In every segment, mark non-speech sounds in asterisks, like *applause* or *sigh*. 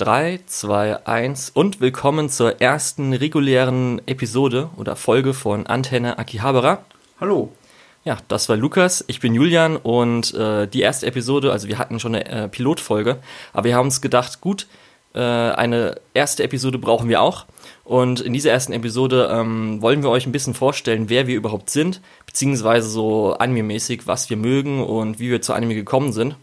3, 2, 1 und willkommen zur ersten regulären Episode oder Folge von Antenne Akihabara. Hallo. Ja, das war Lukas, ich bin Julian und äh, die erste Episode, also wir hatten schon eine äh, Pilotfolge, aber wir haben uns gedacht, gut, äh, eine erste Episode brauchen wir auch. Und in dieser ersten Episode ähm, wollen wir euch ein bisschen vorstellen, wer wir überhaupt sind, beziehungsweise so anime-mäßig, was wir mögen und wie wir zu Anime gekommen sind.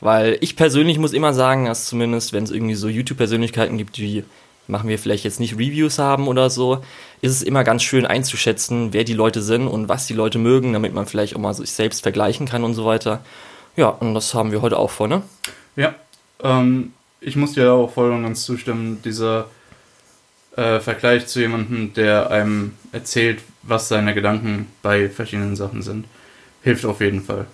Weil ich persönlich muss immer sagen, dass zumindest, wenn es irgendwie so YouTube-Persönlichkeiten gibt, die machen wir vielleicht jetzt nicht Reviews haben oder so, ist es immer ganz schön einzuschätzen, wer die Leute sind und was die Leute mögen, damit man vielleicht auch mal sich selbst vergleichen kann und so weiter. Ja, und das haben wir heute auch vor, ne? Ja, ähm, ich muss dir auch voll und ganz zustimmen, dieser äh, Vergleich zu jemandem, der einem erzählt, was seine Gedanken bei verschiedenen Sachen sind, hilft auf jeden Fall.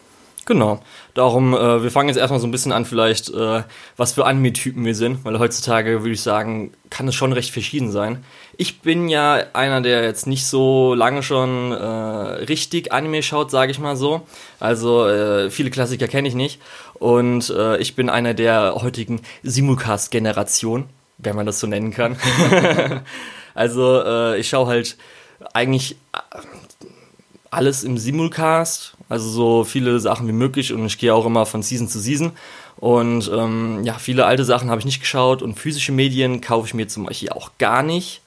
Genau. Darum, äh, wir fangen jetzt erstmal so ein bisschen an, vielleicht, äh, was für Anime-Typen wir sind, weil heutzutage würde ich sagen, kann es schon recht verschieden sein. Ich bin ja einer, der jetzt nicht so lange schon äh, richtig Anime schaut, sage ich mal so. Also äh, viele Klassiker kenne ich nicht. Und äh, ich bin einer der heutigen Simulcast-Generation, wenn man das so nennen kann. *laughs* also äh, ich schaue halt eigentlich alles im Simulcast, also so viele Sachen wie möglich und ich gehe auch immer von Season zu Season. Und ähm, ja, viele alte Sachen habe ich nicht geschaut und physische Medien kaufe ich mir zum Beispiel auch gar nicht.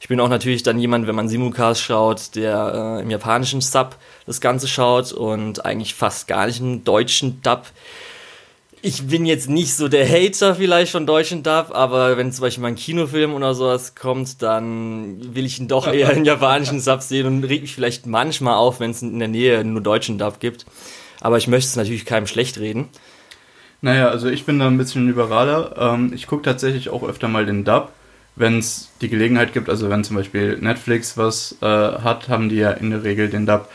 Ich bin auch natürlich dann jemand, wenn man Simulcast schaut, der äh, im japanischen Sub das Ganze schaut und eigentlich fast gar nicht im deutschen Dub ich bin jetzt nicht so der Hater vielleicht von deutschen Dub, aber wenn zum Beispiel mal ein Kinofilm oder sowas kommt, dann will ich ihn doch eher in japanischen Sub sehen und regt mich vielleicht manchmal auf, wenn es in der Nähe nur deutschen Dub gibt. Aber ich möchte es natürlich keinem schlecht reden. Naja, also ich bin da ein bisschen liberaler. Ähm, ich gucke tatsächlich auch öfter mal den Dub, wenn es die Gelegenheit gibt. Also wenn zum Beispiel Netflix was äh, hat, haben die ja in der Regel den Dub.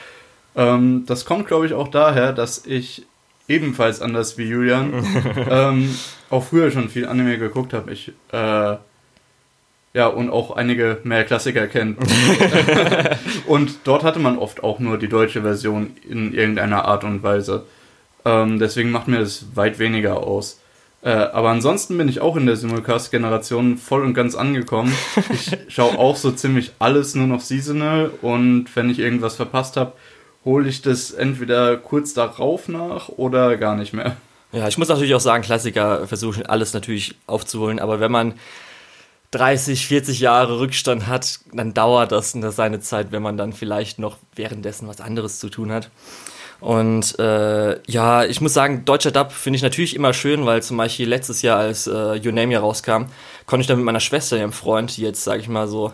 Ähm, das kommt, glaube ich, auch daher, dass ich ebenfalls anders wie Julian, *laughs* ähm, auch früher schon viel Anime geguckt habe. Ich, äh, ja, und auch einige mehr Klassiker kennt. *laughs* und dort hatte man oft auch nur die deutsche Version in irgendeiner Art und Weise. Ähm, deswegen macht mir das weit weniger aus. Äh, aber ansonsten bin ich auch in der Simulcast-Generation voll und ganz angekommen. *laughs* Ich schaue auch so ziemlich alles nur noch seasonal und wenn ich irgendwas verpasst habe, hole ich das entweder kurz darauf nach oder gar nicht mehr. Ja, ich muss natürlich auch sagen, Klassiker versuchen alles natürlich aufzuholen, aber wenn man 30, 40 Jahre Rückstand hat, dann dauert das seine Zeit, wenn man dann vielleicht noch währenddessen was anderes zu tun hat. Und äh, ja, ich muss sagen, deutscher Dub finde ich natürlich immer schön, weil zum Beispiel letztes Jahr, als äh, Your Name ja rauskam, konnte ich dann mit meiner Schwester, ihrem Freund, die jetzt, sage ich mal so,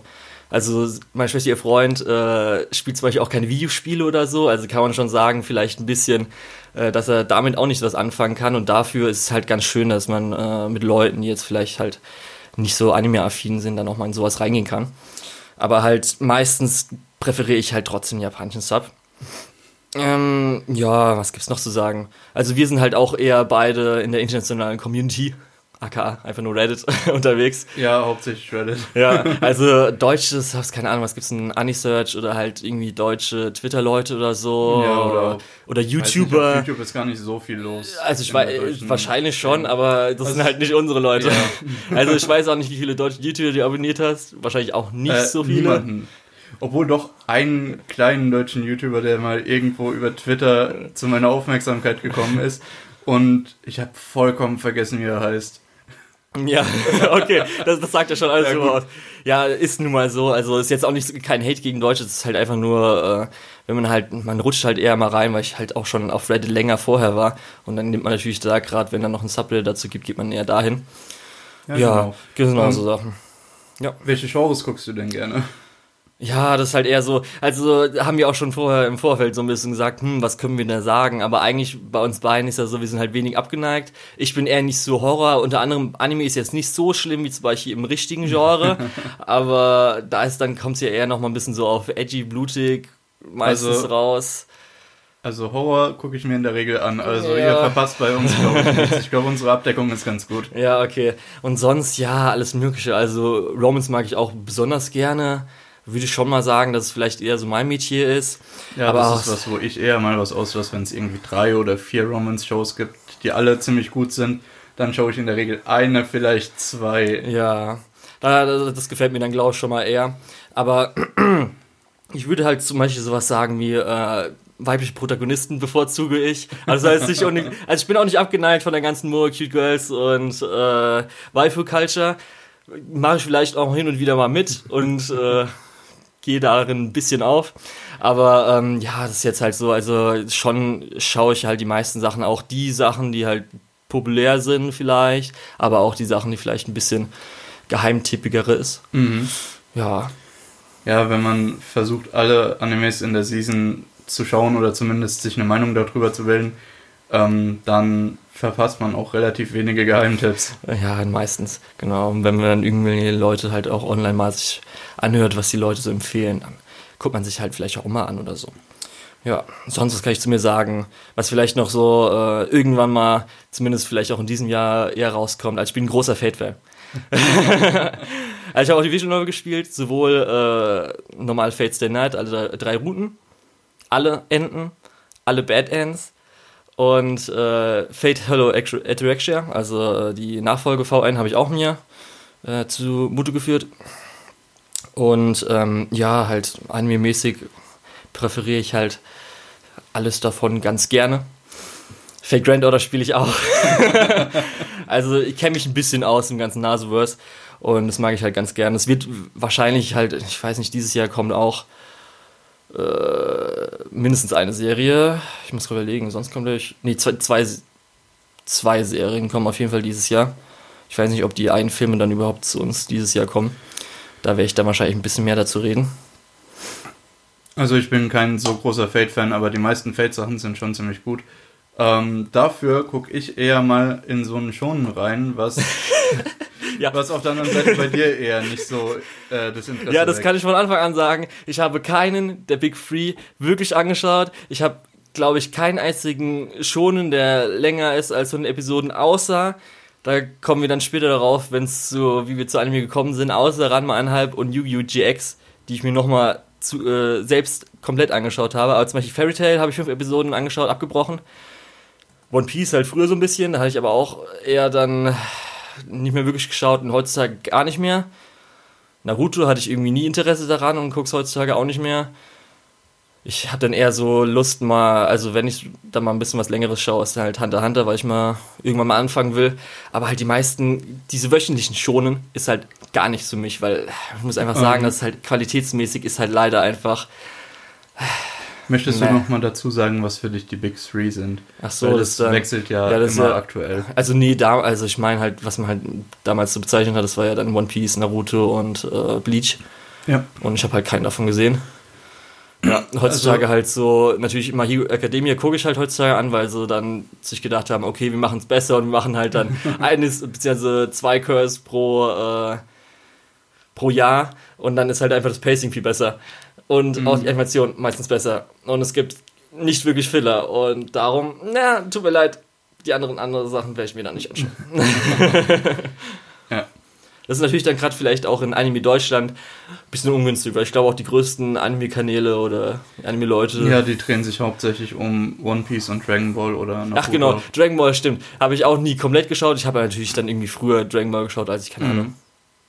also meine Schwester, ihr Freund, äh, spielt zum Beispiel auch keine Videospiele oder so. Also kann man schon sagen, vielleicht ein bisschen, äh, dass er damit auch nicht was anfangen kann. Und dafür ist es halt ganz schön, dass man äh, mit Leuten, die jetzt vielleicht halt nicht so anime-affin sind, dann auch mal in sowas reingehen kann. Aber halt meistens präferiere ich halt trotzdem japanischen Sub. Ähm, ja, was gibt's noch zu sagen? Also wir sind halt auch eher beide in der internationalen Community aka einfach nur Reddit *laughs* unterwegs. Ja, hauptsächlich Reddit. Ja, *laughs* also deutsches, keine Ahnung, was gibt's denn, Anisearch oder halt irgendwie deutsche Twitter-Leute oder so. Ja, oder, oder YouTuber. Nicht, YouTube ist gar nicht so viel los. Also ich weiß, wahrscheinlich schon, aber das also, sind halt nicht unsere Leute. Ja. *laughs* Also ich weiß auch nicht, wie viele deutsche YouTuber du abonniert hast. Wahrscheinlich auch nicht äh, so viele. Niemanden. Obwohl doch einen kleinen deutschen YouTuber, der mal irgendwo über Twitter zu meiner Aufmerksamkeit gekommen ist. Und ich habe vollkommen vergessen, wie er heißt. Ja, *laughs* okay, das, das sagt ja schon alles ja, aus. Ja, ist nun mal so. Also ist jetzt auch nicht kein Hate gegen Deutsch, es ist halt einfach nur, äh, wenn man halt, man rutscht halt eher mal rein, weil ich halt auch schon auf Reddit länger vorher war. Und dann nimmt man natürlich da gerade, wenn da noch ein Subreddit dazu gibt, geht man eher dahin. Ja, ja genau, genau so Sachen. Ja. Welche Genres guckst du denn gerne? Ja, das ist halt eher so, also haben wir auch schon vorher im Vorfeld so ein bisschen gesagt, hm, was können wir da sagen? Aber eigentlich bei uns beiden ist ja so, wir sind halt wenig abgeneigt. Ich bin eher nicht so Horror. Unter anderem Anime ist jetzt nicht so schlimm wie zum Beispiel im richtigen Genre. *laughs* aber da ist dann kommt es ja eher noch mal ein bisschen so auf edgy, blutig meistens also, raus. Also Horror gucke ich mir in der Regel an. Also ja. ihr verpasst bei uns, glaube ich, nichts. Ich glaube, unsere Abdeckung ist ganz gut. Ja, okay. Und sonst, ja, alles Mögliche. Also Romans mag ich auch besonders gerne würde ich schon mal sagen, dass es vielleicht eher so mein Metier ist. Ja, aber das ist was, wo ich eher mal was auslasse, wenn es irgendwie drei oder vier Romance-Shows gibt, die alle ziemlich gut sind. dann schaue ich in der Regel eine, vielleicht zwei. Ja, das gefällt mir dann, glaube ich, schon mal eher. Aber *clears throat* ich würde halt zum Beispiel sowas sagen wie äh, weibliche Protagonisten bevorzuge ich. Also, als ich, *laughs* also ich bin auch nicht abgeneigt von der ganzen More Cute Girls und äh, Waifu-Culture. Mache ich vielleicht auch hin und wieder mal mit und äh, gehe darin ein bisschen auf. Aber ähm, ja, das ist jetzt halt so, also schon schaue ich halt die meisten Sachen, auch die Sachen, die halt populär sind vielleicht, aber auch die Sachen, die vielleicht ein bisschen geheimtippigere ist. Mhm. Ja. Ja, wenn man versucht, alle Animes in der Season zu schauen oder zumindest sich eine Meinung darüber zu bilden, ähm, dann verpasst man auch relativ wenige Geheimtipps. Ja, meistens, genau. Und wenn man dann irgendwelche Leute halt auch online mal sich anhört, was die Leute so empfehlen, dann guckt man sich halt vielleicht auch mal an oder so. Ja, sonst was kann ich zu mir sagen, was vielleicht noch so äh, irgendwann mal, zumindest vielleicht auch in diesem Jahr eher rauskommt. Also ich bin ein großer Fate-Fan. *laughs* also ich habe auch die Visual Novel gespielt, sowohl äh, normal Fate Stay Night, also drei Routen, alle Enden, alle Bad Ends und äh, Fate Hello Ataraxia, also äh, die Nachfolge V1 habe ich auch mir äh, zu Mute geführt. Und ähm, ja, halt anime-mäßig präferiere ich halt alles davon ganz gerne. Fate Grand Order spiele ich auch. *laughs* also ich kenne mich ein bisschen aus im ganzen Naseverse und das mag ich halt ganz gerne. Es wird wahrscheinlich halt, ich weiß nicht, dieses Jahr kommt auch äh, mindestens eine Serie. Ich muss überlegen, sonst kommt gleich. Nee, zwei, zwei, zwei Serien kommen auf jeden Fall dieses Jahr. Ich weiß nicht, ob die einen Filme dann überhaupt zu uns dieses Jahr kommen. Da werde ich dann wahrscheinlich ein bisschen mehr dazu reden. Also ich bin kein so großer Fate-Fan, aber die meisten Fate-Sachen sind schon ziemlich gut. Ähm, dafür gucke ich eher mal in so einen Schonen rein, was, *laughs* ja. was auf der anderen Seite bei dir eher nicht so äh, das Interesse Ja, das weckt. kann ich von Anfang an sagen. Ich habe keinen der Big Three wirklich angeschaut. Ich habe, glaube ich, keinen einzigen Schonen, der länger ist als so eine Episoden, außer da kommen wir dann später darauf, wenn es so, wie wir zu Anime gekommen sind, außer Ranma einhalb und Yu-Gi-Oh! GX, die ich mir nochmal äh, selbst komplett angeschaut habe. Aber zum Beispiel Fairy Tail habe ich fünf Episoden angeschaut, abgebrochen. One Piece halt früher so ein bisschen, da hatte ich aber auch eher dann nicht mehr wirklich geschaut und heutzutage gar nicht mehr. Naruto hatte ich irgendwie nie Interesse daran und guck's heutzutage auch nicht mehr ich habe dann eher so Lust mal, also wenn ich da mal ein bisschen was längeres schaue, ist dann halt Hunter Hunter, weil ich mal irgendwann mal anfangen will. Aber halt die meisten, diese wöchentlichen Schonen ist halt gar nichts für mich, weil ich muss einfach sagen, mhm. dass halt qualitätsmäßig ist halt leider einfach. Möchtest nee. du noch mal dazu sagen, was für dich die Big Three sind? Ach so, Weil das, das wechselt ja, ja das immer ja, aktuell. Also nee, da, also ich meine halt, was man halt damals so bezeichnet hat, das war ja dann One Piece, Naruto und äh, Bleach. Ja. Und ich habe halt keinen davon gesehen. Ja, heutzutage also, halt so, natürlich immer Hero Academia gucke ich halt heutzutage an, weil sie dann sich gedacht haben, okay, wir machen es besser und wir machen halt dann *laughs* eines, beziehungsweise zwei Curse pro, äh, pro Jahr und dann ist halt einfach das Pacing viel besser. Und mhm. auch die Animation meistens besser. Und es gibt nicht wirklich Filler. Und darum, na, tut mir leid, die anderen andere Sachen werde ich mir dann nicht anschauen. *laughs* ja. Das ist natürlich dann gerade vielleicht auch in Anime Deutschland ein bisschen ungünstig, weil ich glaube auch die größten Anime-Kanäle oder Anime-Leute. Ja, die drehen sich hauptsächlich um One Piece und Dragon Ball oder Naruto. Ach genau, Dragon Ball stimmt. Habe ich auch nie komplett geschaut. Ich habe natürlich dann irgendwie früher Dragon Ball geschaut, als ich keine mhm.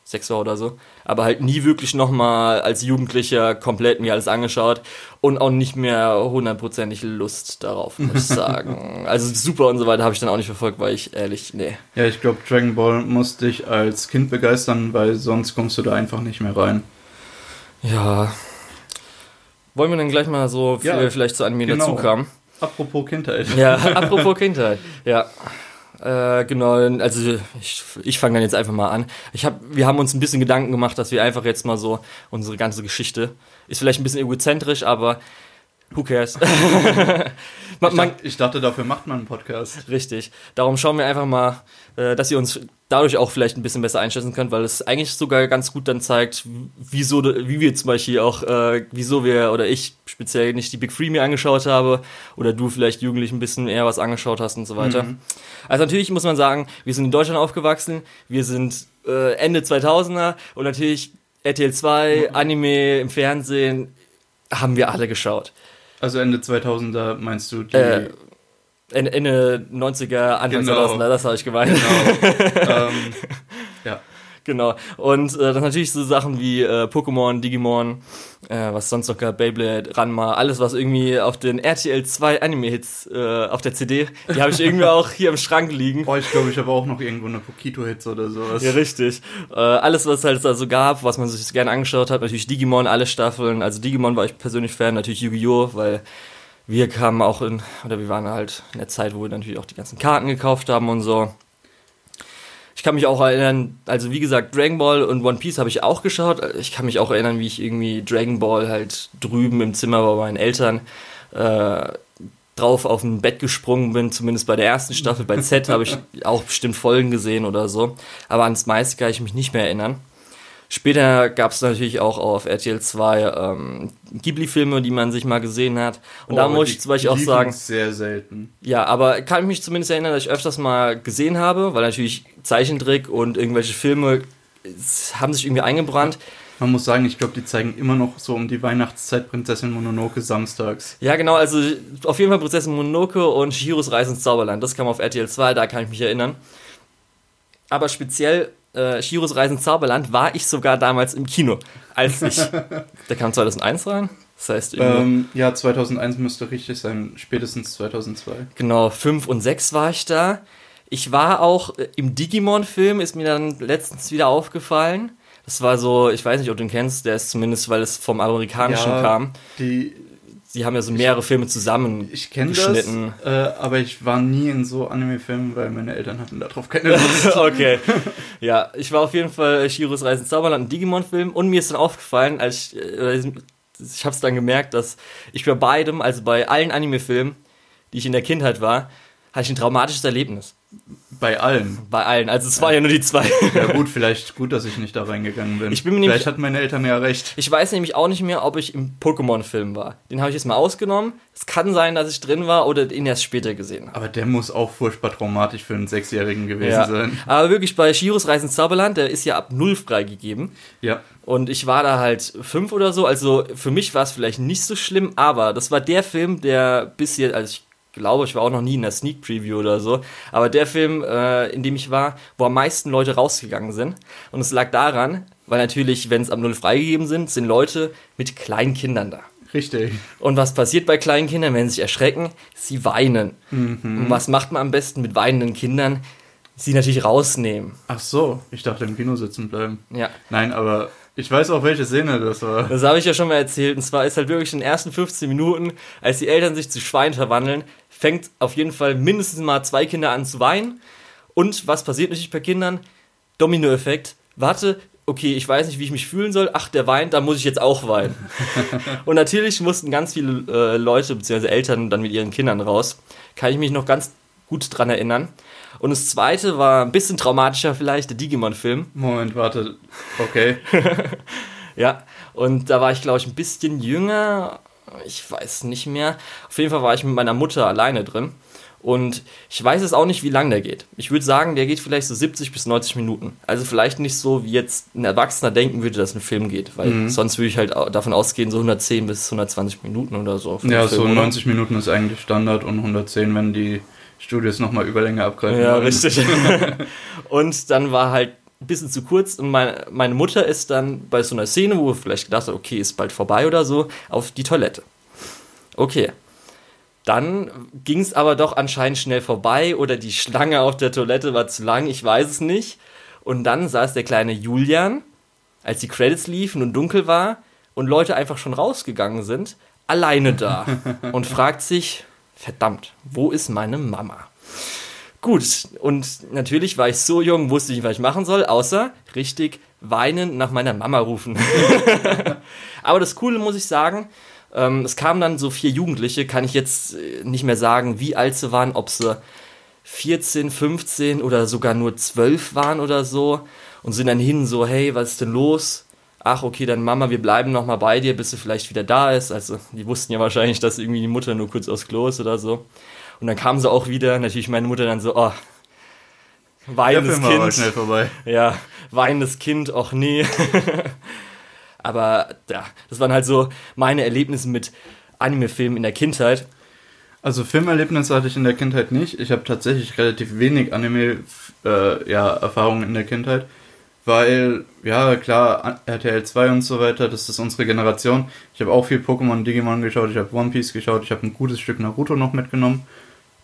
Sechs war oder so. Aber halt nie wirklich nochmal als Jugendlicher komplett mir alles angeschaut und auch nicht mehr hundertprozentig Lust darauf, muss ich *laughs* sagen. also super und so weiter habe ich dann auch nicht verfolgt, weil ich ehrlich, nee. Ja, ich glaube, Dragon Ball muss dich als Kind begeistern, weil sonst kommst du da einfach nicht mehr rein. Ja. Wollen wir dann gleich mal so viel ja, vielleicht zu Anime genau. dazu kamen? Apropos Kindheit. Ja, *laughs* apropos Kindheit. Ja. Äh, genau, also ich, ich fange dann jetzt einfach mal an. Ich hab, wir haben uns ein bisschen Gedanken gemacht, dass wir einfach jetzt mal so unsere ganze Geschichte, ist vielleicht ein bisschen egozentrisch, aber who cares? *laughs* man, ich, dachte, ich, dachte, dafür macht man einen Podcast. Richtig. Darum schauen wir einfach mal, äh, dass ihr uns dadurch auch vielleicht ein bisschen besser einschätzen könnt, weil es eigentlich sogar ganz gut dann zeigt, wieso, wie wir zum Beispiel auch, äh, wieso wir oder ich speziell nicht die Big Free mir angeschaut habe oder du vielleicht jugendlich ein bisschen eher was angeschaut hast und so weiter. Mhm. Also natürlich muss man sagen, wir sind in Deutschland aufgewachsen, wir sind äh, Ende 2000er und natürlich RTL 2, mhm. Anime im Fernsehen haben wir alle geschaut. Also Ende 2000er meinst du die... Äh, Ende, Ende 90er, Anfang Genau. 2000er, das habe ich gemeint. Genau. *laughs* ähm. Genau. Und äh, dann natürlich so Sachen wie äh, Pokémon, Digimon, äh, was sonst noch gab, Beyblade, Ranma, alles was irgendwie auf den RTL 2 Anime-Hits äh, auf der CD, die habe ich *laughs* irgendwie auch hier im Schrank liegen. Boah, ich glaube, ich habe auch noch irgendwo eine Pokito-Hits oder sowas. Ja, richtig. Äh, alles, was es halt da so gab, was man sich gerne angeschaut hat, natürlich Digimon, alle Staffeln. Also Digimon war ich persönlich Fan, natürlich Yu-Gi-Oh!, weil wir kamen auch in, oder wir waren halt in der Zeit, wo wir natürlich auch die ganzen Karten gekauft haben und so. Ich kann mich auch erinnern, also wie gesagt, Dragon Ball und One Piece habe ich auch geschaut. Ich kann mich auch erinnern, wie ich irgendwie Dragon Ball halt drüben im Zimmer bei meinen Eltern äh, drauf auf ein Bett gesprungen bin, zumindest bei der ersten Staffel. Bei Z habe ich *laughs* auch bestimmt Folgen gesehen oder so. Aber ans meiste kann ich mich nicht mehr erinnern. Später gab es natürlich auch auf RTL 2 ähm, Ghibli-Filme, die man sich mal gesehen hat. Und da Boah, muss ich zum Beispiel auch sagen, sehr selten. ja, aber kann ich mich zumindest erinnern, dass ich öfters mal gesehen habe, weil natürlich Zeichentrick und irgendwelche Filme haben sich irgendwie eingebrannt. Man muss sagen, ich glaube, die zeigen immer noch so um die Weihnachtszeit Prinzessin Mononoke samstags. Ja, genau, also auf jeden Fall Prinzessin Mononoke und Shihiros Reise ins Zauberland. Das kam auf RTL 2, da kann ich mich erinnern. Aber speziell äh, Shihiros Reise ins Zauberland war ich sogar damals im Kino, als ich. *laughs* der kam 2001 rein. Das heißt, Ähm, ja, 2001 müsste richtig sein, spätestens 2002. genau, 5 und 6 war ich da. Ich war auch äh, im Digimon-Film, ist mir dann letztens wieder aufgefallen. Das war so, ich weiß nicht, ob du ihn kennst, der ist zumindest, weil es vom Amerikanischen Ja, kam. Die, Sie haben ja so mehrere Filme zusammen ich kenne das, geschnitten. äh, aber ich war nie in so Anime-Filmen, weil meine Eltern hatten darauf keine Lust. *laughs* okay. Ja, ich war auf jeden Fall Shiros Reise ins Zauberland, ein Digimon-Film und mir ist dann aufgefallen, als ich, äh, ich habe es dann gemerkt, dass ich bei beidem, also bei allen Anime-Filmen, die ich in der Kindheit war, hatte ich ein traumatisches Erlebnis. Bei allen. Bei allen. Also es waren ja nur die zwei. *laughs* Ja gut, vielleicht gut, dass ich nicht da reingegangen bin. Ich bin mir nämlich- vielleicht hatten meine Eltern ja recht. Ich weiß nämlich auch nicht mehr, ob ich im Pokémon-Film war. Den habe ich jetzt mal ausgenommen. Es kann sein, dass ich drin war oder ihn erst später gesehen habe. Aber der muss auch furchtbar traumatisch für einen Sechsjährigen gewesen Ja. sein. Aber wirklich bei Shiros Reise ins Zauberland, der ist ja ab null freigegeben. Ja. Und ich war da halt fünf oder so. Also für mich war es vielleicht nicht so schlimm, aber das war der Film, der bis jetzt, also ich glaube, ich war auch noch nie in der Sneak Preview oder so, aber der Film, äh, in dem ich war, wo am meisten Leute rausgegangen sind. Und es lag daran, weil natürlich, wenn es ab null freigegeben sind, sind Leute mit kleinen Kindern da. Richtig. Und was passiert bei kleinen Kindern, wenn sie sich erschrecken? Sie weinen. Und was macht man am besten mit weinenden Kindern? Sie natürlich rausnehmen. Ach so, ich dachte im Kino sitzen bleiben. Ja. Nein, aber ich weiß auch, welche Szene das war. Das habe ich ja schon mal erzählt. Und zwar ist halt wirklich in den ersten 15 Minuten, als die Eltern sich zu Schweinen verwandeln, fängt auf jeden Fall mindestens mal zwei Kinder an zu weinen. Und was passiert natürlich bei Kindern? Dominoeffekt. Warte, okay, ich weiß nicht, wie ich mich fühlen soll. Ach, der weint, da muss ich jetzt auch weinen. *laughs* und natürlich mussten ganz viele äh, Leute bzw. Eltern dann mit ihren Kindern raus. Kann ich mich noch ganz gut dran erinnern. Und das zweite war ein bisschen traumatischer vielleicht, der Digimon-Film. Moment, warte. Okay. *laughs* Ja, und da war ich, glaube ich, ein bisschen jünger. Ich weiß nicht mehr. Auf jeden Fall war ich mit meiner Mutter alleine drin. Und ich weiß es auch nicht, wie lang der geht. Ich würde sagen, der geht vielleicht so 70 bis 90 Minuten. Also vielleicht nicht so, wie jetzt ein Erwachsener denken würde, dass ein Film geht. Weil sonst würde ich halt davon ausgehen, so 110 bis 120 Minuten oder so. Ja, so Film, oder? 90 Minuten ist eigentlich Standard und 110, wenn die Studios nochmal Überlänge abgreifen Ja, wollen. richtig. *laughs* und dann war halt ein bisschen zu kurz und meine, meine Mutter ist dann bei so einer Szene, wo wir vielleicht gedacht hat, okay, ist bald vorbei oder so, auf die Toilette. Okay. Dann ging es aber doch anscheinend schnell vorbei oder die Schlange auf der Toilette war zu lang, ich weiß es nicht. Und dann saß der kleine Julian, als die Credits liefen und dunkel war und Leute einfach schon rausgegangen sind, alleine da *laughs* und fragt sich, verdammt, wo ist meine Mama? Gut, und natürlich war ich so jung, wusste ich nicht, was ich machen soll, außer richtig weinend nach meiner Mama rufen. *laughs* Aber das Coole muss ich sagen, ähm, es kamen dann so vier Jugendliche, kann ich jetzt äh, nicht mehr sagen, wie alt sie waren, ob sie 14, 15 oder sogar nur 12 waren oder so und sind dann hin so, hey, was ist denn los? Ach, okay, dann Mama, wir bleiben noch mal bei dir, bis sie vielleicht wieder da ist. Also, die wussten ja wahrscheinlich, dass irgendwie die Mutter nur kurz aufs Klo ist oder so. Und dann kam sie auch wieder, natürlich meine Mutter dann so, oh, weinendes Film war Kind. schnell vorbei. Ja, weinendes Kind, och nee. *laughs* Aber ja, das waren halt so meine Erlebnisse mit Anime-Filmen in der Kindheit. Also Filmerlebnisse hatte ich in der Kindheit nicht. Ich habe tatsächlich relativ wenig Anime-Erfahrungen äh, ja, in der Kindheit. Weil, ja, klar, RTL 2 und so weiter, das ist unsere Generation. Ich habe auch viel Pokémon, Digimon geschaut, ich habe One Piece geschaut, ich habe ein gutes Stück Naruto noch mitgenommen.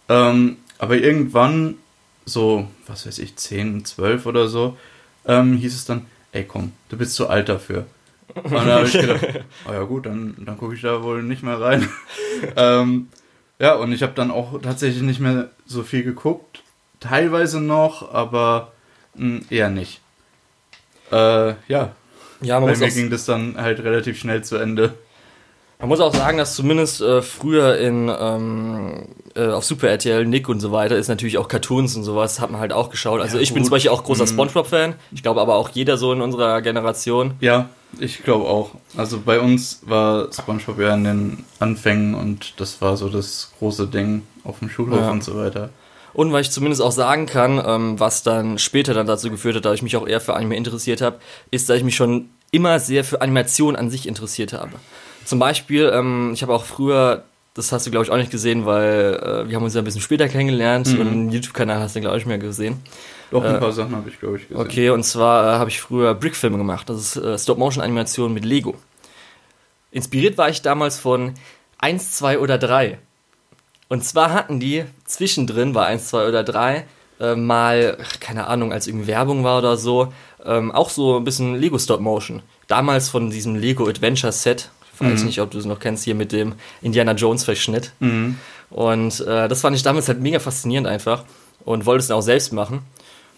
Ähm, aber irgendwann, so, was weiß ich, 10, 12 oder so, ähm, hieß es dann, ey komm, du bist zu alt dafür. Und dann habe ich *laughs* gedacht, oh ja gut, dann, dann gucke ich da wohl nicht mehr rein. *laughs* ähm, ja, und ich habe dann auch tatsächlich nicht mehr so viel geguckt. Teilweise noch, aber mh, hm, eher nicht. Äh, ja. Ja, man Bei mir ging das dann halt relativ schnell zu Ende. Man muss auch sagen, dass zumindest äh, früher in ähm, äh, auf Super RTL, Nick und so weiter ist natürlich auch Cartoons und sowas hat man halt auch geschaut. Also ja, ich gut. bin zum Beispiel auch großer mhm. SpongeBob-Fan. Ich glaube aber auch jeder so in unserer Generation. Ja, ich glaube auch. Also bei uns war SpongeBob ja in den Anfängen und das war so das große Ding auf dem Schulhof ja. und so weiter. Und weil ich zumindest auch sagen kann, ähm, was dann später dann dazu geführt hat, dass ich mich auch eher für Anime interessiert habe, ist, dass ich mich schon immer sehr für Animation an sich interessiert habe. Zum Beispiel, ähm, ich habe auch früher, das hast du glaube ich auch nicht gesehen, weil äh, wir haben uns ja ein bisschen später kennengelernt mhm. und einen YouTube-Kanal hast du glaube ich mehr gesehen. Doch, ein äh, paar Sachen habe ich glaube ich gesehen. Okay, und zwar äh, habe ich früher Brickfilme gemacht. Das ist äh, Stop-Motion-Animation mit Lego. Inspiriert war ich damals von 1, 2 oder 3. Und zwar hatten die zwischendrin, bei 1, 2 oder 3, äh, mal, keine Ahnung, als irgendwie Werbung war oder so, ähm, auch so ein bisschen Lego Stop Motion. Damals von diesem Lego Adventure Set, weiß mhm. nicht, ob du es noch kennst, hier mit dem Indiana Jones Verschnitt. Mhm. Und äh, das fand ich damals halt mega faszinierend einfach und wollte es dann auch selbst machen.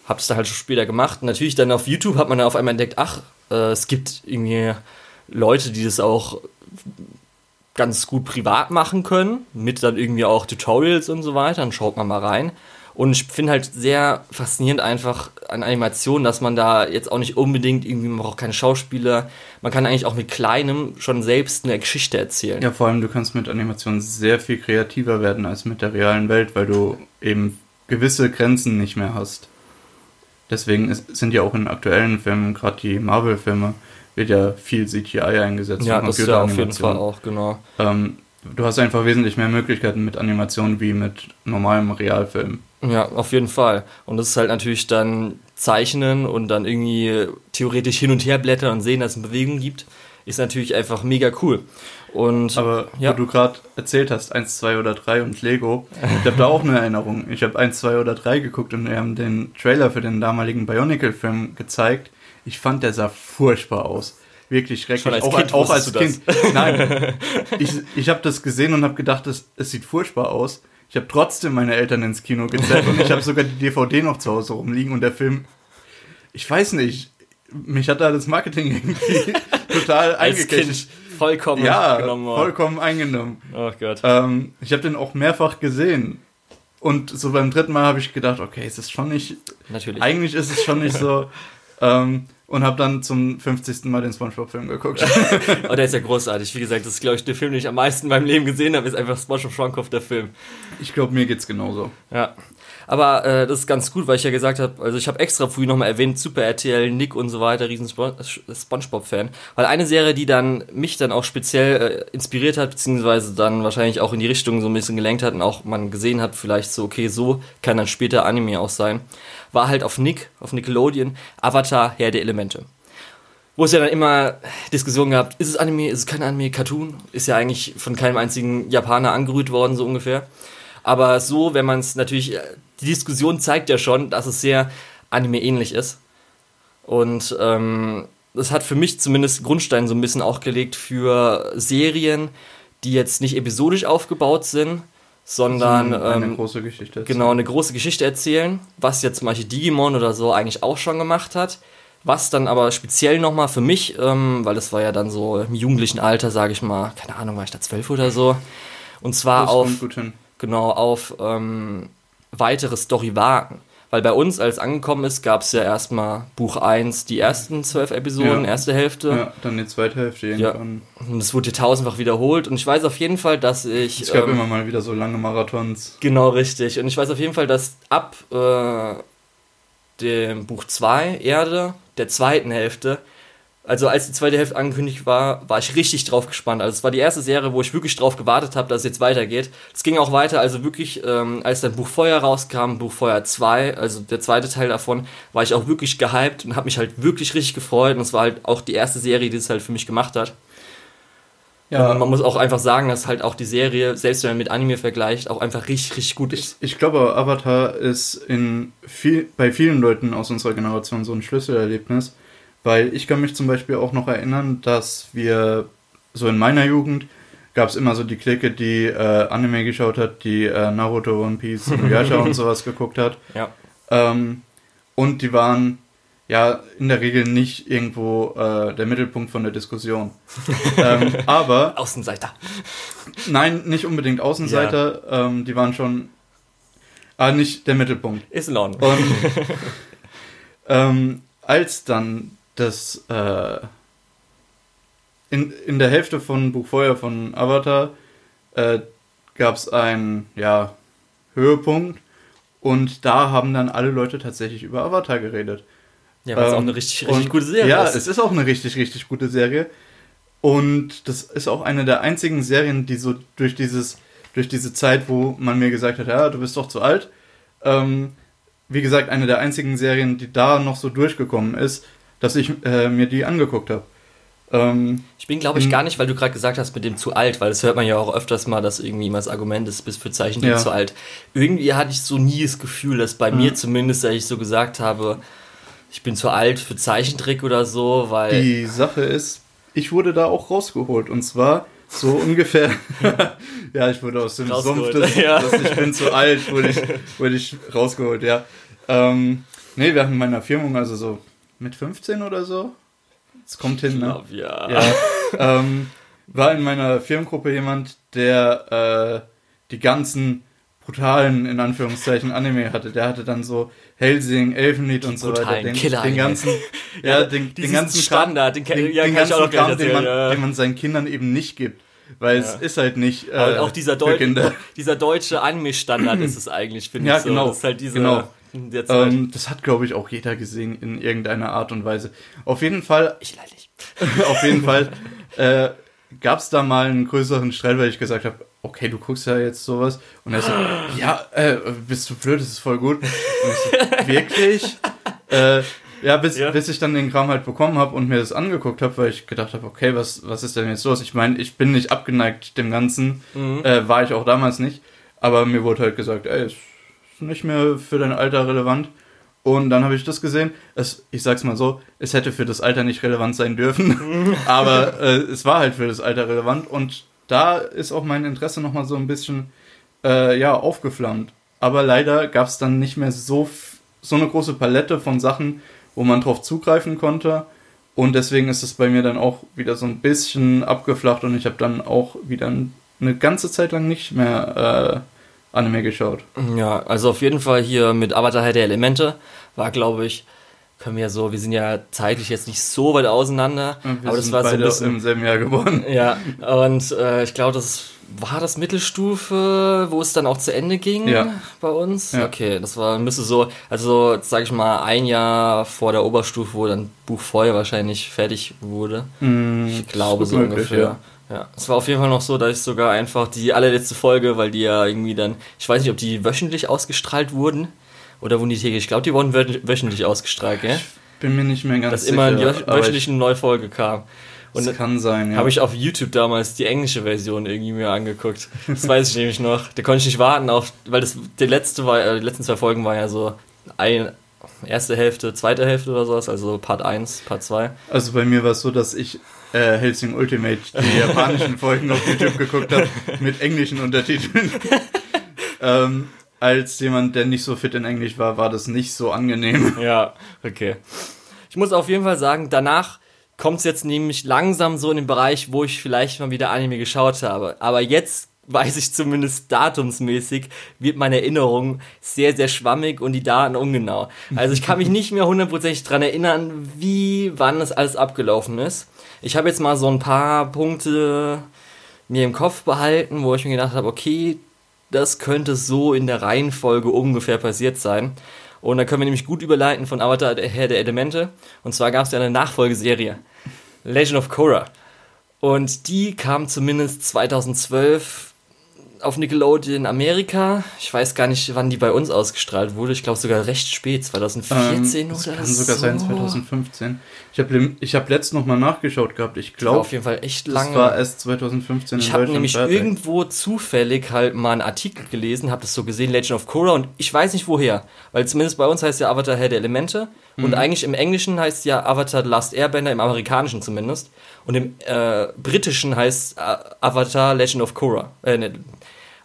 Hab's dann halt schon später gemacht. Natürlich dann auf YouTube hat man dann auf einmal entdeckt, ach, äh, es gibt irgendwie Leute, die das auch ganz gut privat machen können, mit dann irgendwie auch Tutorials und so weiter. Dann schaut man mal rein. Und ich finde halt sehr faszinierend einfach an Animationen, dass man da jetzt auch nicht unbedingt irgendwie, man braucht keine Schauspieler, man kann eigentlich auch mit Kleinem schon selbst eine Geschichte erzählen. Ja, vor allem du kannst mit Animationen sehr viel kreativer werden als mit der realen Welt, weil du eben gewisse Grenzen nicht mehr hast. Deswegen ist, sind ja auch in aktuellen Filmen, gerade die Marvel-Filme, wird ja viel CGI eingesetzt. Ja, das ist ja auf jeden Fall auch, genau. Ähm, du hast einfach wesentlich mehr Möglichkeiten mit Animationen wie mit normalem Realfilm. Ja, auf jeden Fall. Und das ist halt natürlich dann zeichnen und dann irgendwie theoretisch hin und her blättern und sehen, dass es eine Bewegung gibt, ist natürlich einfach mega cool. Und, Aber ja. wo du gerade erzählt hast, 1, 2 oder 3 und Lego, ich habe da auch eine Erinnerung. Ich habe 1, 2 oder 3 geguckt und wir haben den Trailer für den damaligen Bionicle-Film gezeigt. Ich fand, der sah furchtbar aus. Wirklich schrecklich. Auch, kind auch als Kind. Nein, *laughs* ich, ich habe das gesehen und habe gedacht, es, es sieht furchtbar aus. Ich habe trotzdem meine Eltern ins Kino gezeigt und ich habe *laughs* sogar die DVD noch zu Hause rumliegen und der Film, ich weiß nicht, mich hat da das Marketing irgendwie *laughs* total eingekescht. Vollkommen ja, genommen. vollkommen eingenommen. Oh Gott. Ähm, ich habe den auch mehrfach gesehen. Und so beim dritten Mal habe ich gedacht, okay, es ist schon nicht. Natürlich. Eigentlich ist es schon nicht *laughs* so. ähm, und habe dann zum 50. Mal den SpongeBob-Film geguckt. *laughs* oh, *laughs* der ist ja großartig. Wie gesagt, das ist, glaube ich, der Film, den ich am meisten in meinem Leben gesehen habe, ist einfach SpongeBob Schwankopf, der Film. Ich glaube, mir geht's genauso. Ja. Aber äh, das ist ganz gut, weil ich ja gesagt habe, also ich habe extra früh nochmal erwähnt, Super RTL, Nick und so weiter, riesen Spongebob-Fan. Weil eine Serie, die dann mich dann auch speziell äh, inspiriert hat, beziehungsweise dann wahrscheinlich auch in die Richtung so ein bisschen gelenkt hat und auch man gesehen hat, vielleicht so, okay, so kann dann später Anime auch sein, war halt auf Nick, auf Nickelodeon, Avatar, Herr der Elemente. Wo es ja dann immer Diskussionen gab, ist es Anime, ist es kein Anime, Cartoon? Ist ja eigentlich von keinem einzigen Japaner angerührt worden, so ungefähr. Aber so, wenn man es natürlich, äh, die Diskussion zeigt ja schon, dass es sehr Anime-ähnlich ist. Und ähm, das hat für mich zumindest Grundstein so ein bisschen auch gelegt für Serien, die jetzt nicht episodisch aufgebaut sind, sondern eine ähm, große Geschichte erzählen. genau eine große Geschichte erzählen, was jetzt zum Beispiel Digimon oder so eigentlich auch schon gemacht hat, was dann aber speziell nochmal für mich, ähm, weil das war ja dann so im jugendlichen Alter, sage ich mal, keine Ahnung, war ich da zwölf oder so, und zwar auf genau auf ähm, weitere Storywagen. Weil bei uns, als angekommen ist, gab es ja erstmal Buch 1, die ersten zwölf Episoden, ja. erste Hälfte. Ja, dann die zweite Hälfte irgendwann. Ja. Und es wurde tausendfach wiederholt. Und ich weiß auf jeden Fall, dass ich. Es gab ähm, immer mal wieder so lange Marathons. Genau, richtig. Und ich weiß auf jeden Fall, dass ab äh, dem Buch 2, Erde, der zweiten Hälfte, also als die zweite Hälfte angekündigt war, war ich richtig drauf gespannt. Also es war die erste Serie, wo ich wirklich drauf gewartet habe, dass es jetzt weitergeht. Es ging auch weiter, also wirklich, ähm, als dann Buch Feuer rauskam, Buch Feuer 2, also der zweite Teil davon, war ich auch wirklich gehypt und habe mich halt wirklich richtig gefreut. Und es war halt auch die erste Serie, die es halt für mich gemacht hat. Ja. Und man muss auch einfach sagen, dass halt auch die Serie, selbst wenn man mit Anime vergleicht, auch einfach richtig, richtig gut ist. Ich, ich glaube, Avatar ist in viel, bei vielen Leuten aus unserer Generation so ein Schlüsselerlebnis weil ich kann mich zum Beispiel auch noch erinnern, dass wir so in meiner Jugend gab es immer so die Clique, die äh, Anime geschaut hat, die äh, Naruto, One Piece, *laughs* Yasha und sowas geguckt hat. Ja. Ähm, und die waren ja in der Regel nicht irgendwo äh, der Mittelpunkt von der Diskussion. *laughs* ähm, aber. Außenseiter. Nein, nicht unbedingt Außenseiter. Ja. Ähm, die waren schon. Ah, nicht der Mittelpunkt. Ist in Ordnung. Und *laughs* ähm, als dann dass äh, in, in der Hälfte von Buch Feuer von Avatar äh, gab es einen ja, Höhepunkt und da haben dann alle Leute tatsächlich über Avatar geredet. Ja, weil ähm, es auch eine richtig, richtig gute Serie ja, ist. Ja, es ist auch eine richtig, richtig gute Serie. Und das ist auch eine der einzigen Serien, die so durch dieses, durch diese Zeit, wo man mir gesagt hat, ja, du bist doch zu alt, ähm, wie gesagt, eine der einzigen Serien, die da noch so durchgekommen ist, dass ich äh, mir die angeguckt habe. Ähm, ich bin, glaube ich, gar nicht, weil du gerade gesagt hast mit dem zu alt, weil das hört man ja auch öfters mal, dass irgendwie immer das Argument ist, bis für Zeichentrick ja. zu alt. Irgendwie hatte ich so nie das Gefühl, dass bei mhm. mir zumindest, dass ich so gesagt habe, ich bin zu alt für Zeichentrick oder so, weil. Die Sache ist, ich wurde da auch rausgeholt und zwar so *laughs* ungefähr. *laughs* ja, ich wurde aus dem Sumpf des, ja. des Ich bin zu alt, wurde ich, wurde ich rausgeholt, ja. Ähm, nee, während meiner Firmung, also so mit 15 oder so. Es kommt hin, ne? Glaub, ja. ja ähm, war in meiner Firmengruppe jemand, der äh, die ganzen brutalen, in Anführungszeichen, Anime hatte. Der hatte dann so Helsing, Elfenlied und so weiter. Den, den ganzen, *laughs* ja, den, den ganzen Standard, den, den, ja, den ganzen Kram, Kram den, man, ja. den man seinen Kindern eben nicht gibt. Weil ja. es ist halt nicht. Äh, auch dieser, Deu dieser deutsche Anime-Standard ist es eigentlich, finde ja, ich. So. Genau, das ist halt diese, genau. Ähm, das hat, glaube ich, auch jeder gesehen in irgendeiner Art und Weise. Auf jeden Fall. Ich leider nicht. *laughs* auf jeden Fall äh, gab es da mal einen größeren Streit, weil ich gesagt habe, okay, du guckst ja jetzt sowas. Und er so, *gasps* ja, äh, bist du blöd, das ist voll gut. Und ich so, wirklich? *laughs* äh, ja, bis, ja. bis ich dann den Kram halt bekommen habe und mir das angeguckt habe, weil ich gedacht habe, okay, was, was ist denn jetzt los? Ich meine, ich bin nicht abgeneigt dem Ganzen, mhm. äh, war ich auch damals nicht. Aber mir wurde halt gesagt, ey, es nicht mehr für dein Alter relevant. Und dann habe ich das gesehen. Es, ich sag's mal so, es hätte für das Alter nicht relevant sein dürfen, *laughs* aber äh, es war halt für das Alter relevant. Und da ist auch mein Interesse nochmal so ein bisschen äh, ja, aufgeflammt. Aber leider gab es dann nicht mehr so, so eine große Palette von Sachen, wo man drauf zugreifen konnte. Und deswegen ist es bei mir dann auch wieder so ein bisschen abgeflacht und ich habe dann auch wieder eine ganze Zeit lang nicht mehr äh, Anime geschaut. Ja, also auf jeden Fall hier mit Avatar der Elemente war, glaube ich, können wir ja so, wir sind ja zeitlich jetzt nicht so weit auseinander, aber das war so ein bisschen im selben Jahr geboren. Ja, und äh, ich glaube, das war das Mittelstufe, wo es dann auch zu Ende ging ja. bei uns. Ja. Okay, das war müsste so, also sage ich mal ein Jahr vor der Oberstufe, wo dann Buch Feuer wahrscheinlich fertig wurde. Mm, ich glaube so möglich, ungefähr. Ja. Ja, es war auf jeden Fall noch so, dass ich sogar einfach die allerletzte Folge, weil die ja irgendwie dann, ich weiß nicht, ob die wöchentlich ausgestrahlt wurden oder wurden die täglich. Ich glaube, die wurden wöchentlich ausgestrahlt, gell? Ich bin mir nicht mehr ganz Dass sicher. Dass immer wöchentlich eine neue Folge kam. Und das kann sein, ja. Habe ich auf YouTube damals die englische Version irgendwie mir angeguckt. Das weiß ich *laughs* nämlich noch. Da konnte ich nicht warten auf, weil das die letzte war, äh, die letzten zwei Folgen waren ja so ein, erste Hälfte, zweite Hälfte oder sowas, also Part 1, Part 2. Also bei mir war es so, dass ich äh, Helsing Ultimate die *laughs* japanischen Folgen auf YouTube geguckt habe mit englischen Untertiteln. *laughs* ähm, als jemand, der nicht so fit in Englisch war, war das nicht so angenehm. Ja, okay. Ich muss auf jeden Fall sagen, danach kommt es jetzt nämlich langsam so in den Bereich, wo ich vielleicht mal wieder Anime geschaut habe. Aber jetzt weiß ich zumindest datumsmäßig, wird meine Erinnerung sehr, sehr schwammig und die Daten ungenau. Also ich kann mich nicht mehr hundertprozentig dran erinnern, wie, wann das alles abgelaufen ist. Ich habe jetzt mal so ein paar Punkte mir im Kopf behalten, wo ich mir gedacht habe, okay, das könnte so in der Reihenfolge ungefähr passiert sein. Und da können wir nämlich gut überleiten von Avatar, der Herr der Elemente. Und zwar gab es ja eine Nachfolgeserie, Legend of Korra. Und die kam zumindest 2012 auf Nickelodeon in Amerika. Ich weiß gar nicht, wann die bei uns ausgestrahlt wurde. Ich glaube sogar recht spät, 2014 ähm, oder kann so. sogar sein 2015. Ich habe ich hab letztens noch mal nachgeschaut gehabt. Ich glaube, auf jeden Fall echt das lange. war erst 2015 Ich habe nämlich fertig. irgendwo zufällig halt mal einen Artikel gelesen, habe das so gesehen, Legend of Korra, und ich weiß nicht woher, weil zumindest bei uns heißt ja Avatar Herr der Elemente Mhm. und eigentlich im Englischen heißt ja Avatar The Last Airbender, im amerikanischen zumindest, und im äh, britischen heißt äh, Avatar Legend of Korra, äh, ne,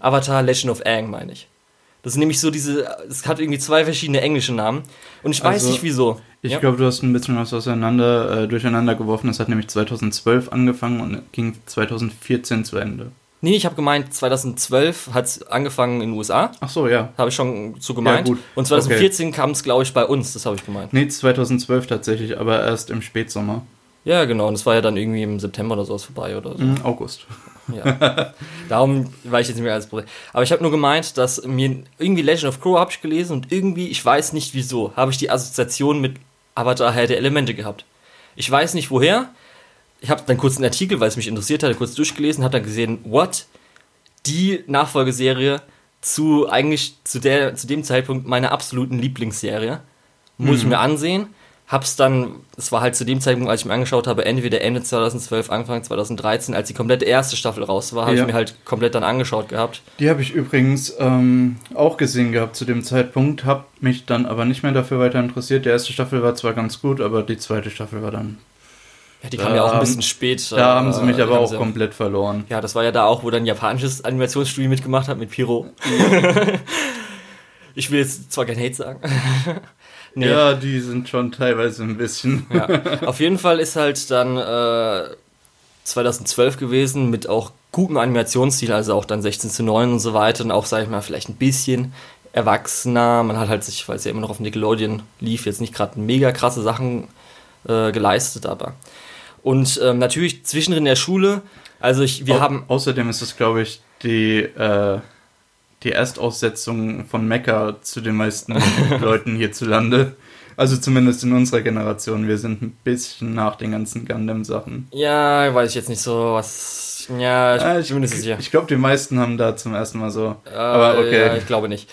Avatar Legend of Aang, meine ich. Das sind nämlich so diese, es hat irgendwie zwei verschiedene englische Namen und ich weiß Also, nicht wieso. Ich Ja. glaube, du hast ein bisschen was auseinander, äh, durcheinander geworfen. Das hat nämlich 2012 angefangen und ging 2014 zu Ende. Nee, ich habe gemeint, 2012 hat es angefangen in den USA, Ach so, ja. habe ich schon so gemeint. gut. Und 2014 kam es, glaube ich, bei uns, das habe ich gemeint. Nee, 2012 tatsächlich, aber erst im Spätsommer. Ja, genau. Und das war ja dann irgendwie im September oder sowas vorbei oder so. Im August. Ja. Darum war ich jetzt nicht mehr als Problem. Aber ich habe nur gemeint, dass mir irgendwie Legend of Korra habe ich gelesen und irgendwie, ich weiß nicht wieso, habe ich die Assoziation mit Avatar Herr der Elemente gehabt. Ich weiß nicht woher. Ich habe dann kurz einen Artikel, weil es mich interessiert hatte, kurz durchgelesen, habe dann gesehen, what? Die Nachfolgeserie zu eigentlich zu der zu dem Zeitpunkt meiner absoluten Lieblingsserie. Muss ich mir ansehen. Hab's dann, es war halt zu dem Zeitpunkt, als ich mir angeschaut habe, entweder Ende 2012, Anfang 2013, als die komplette erste Staffel raus war, habe Ja. ich mir halt komplett dann angeschaut gehabt. Die habe ich übrigens ähm, auch gesehen gehabt zu dem Zeitpunkt, habe mich dann aber nicht mehr dafür weiter interessiert. Die erste Staffel war zwar ganz gut, aber die zweite Staffel war dann. Ja, die kam ja auch ein haben- bisschen spät. Da haben sie mich äh, aber haben auch sie- komplett verloren. Ja, das war ja da auch, wo dann ein japanisches Animationsstudio mitgemacht hat mit Piro. *laughs* ich will jetzt zwar kein Hate sagen. *laughs* nee. Ja, die sind schon teilweise ein bisschen. Ja. *laughs* Auf jeden Fall ist halt dann äh, 2012 gewesen mit auch gutem Animationsstil, also auch dann 16 zu 9 und so weiter und auch, sag ich mal, vielleicht ein bisschen erwachsener. Man hat halt sich, weil es ja immer noch auf Nickelodeon lief, jetzt nicht gerade mega krasse Sachen äh, geleistet, aber. Und ähm, natürlich zwischendrin in der Schule, also ich, wir Au- haben. Außerdem ist es, glaube ich, die, äh, die Erstaussetzung von Mecha zu den meisten *laughs* Leuten hierzulande. Also zumindest in unserer Generation. Wir sind ein bisschen nach den ganzen Gundam-Sachen. Ja, weiß ich jetzt nicht so, was. Ja, ich, Äh, ich nicht sicher. ich glaube, die meisten haben da zum ersten Mal so. Äh, aber okay. Ja, ich glaube nicht.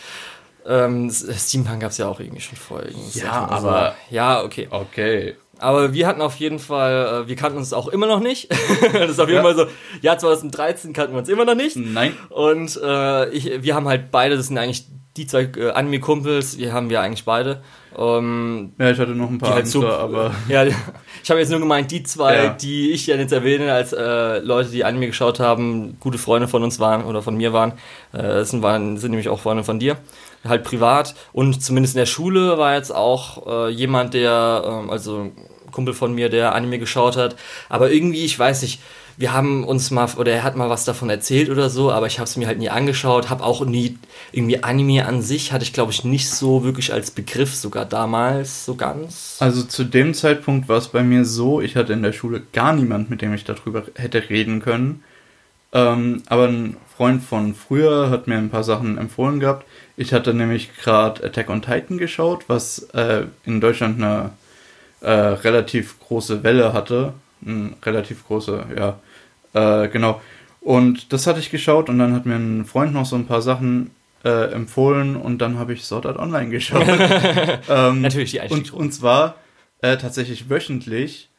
Ähm, Steampunk gab es ja auch irgendwie schon irgendwie, Ja, mal so. aber- Ja, okay. Okay. Aber wir hatten auf jeden Fall, äh, wir kannten uns auch immer noch nicht. *laughs* das ist auf jeden Ja. Fall so, Jahr 2013 kannten wir uns immer noch nicht. Nein. Und äh, ich, wir haben halt beide, das sind eigentlich die zwei äh, Anime-Kumpels, die haben wir eigentlich beide. Ähm, Ja, ich hatte noch ein paar halt so, andere, aber. *laughs* ja, ich habe jetzt nur gemeint, die zwei, Ja. die ich ja jetzt erwähne, als äh, Leute, die Anime geschaut haben, gute Freunde von uns waren oder von mir waren, äh, das sind, waren, sind nämlich auch Freunde von dir, halt privat. Und zumindest in der Schule war jetzt auch äh, jemand, der, ähm, also Kumpel von mir, der Anime geschaut hat. Aber irgendwie, ich weiß nicht, wir haben uns mal, oder er hat mal was davon erzählt oder so, aber ich habe es mir halt nie angeschaut, habe auch nie, irgendwie Anime an sich hatte ich, glaube ich, nicht so wirklich als Begriff, sogar damals so ganz. Also zu dem Zeitpunkt war es bei mir so, ich hatte in der Schule gar niemand, mit dem ich darüber hätte reden können. Ähm, aber ein Freund von früher hat mir ein paar Sachen empfohlen gehabt. Ich hatte nämlich gerade Attack on Titan geschaut, was äh, in Deutschland eine äh, relativ große Welle hatte. Eine relativ große, ja, äh, genau. Und das hatte ich geschaut und dann hat mir ein Freund noch so ein paar Sachen äh, empfohlen und dann habe ich Sword Art Online geschaut. *laughs* ähm, Natürlich die und, Einstiegsdroge. und zwar äh, tatsächlich wöchentlich.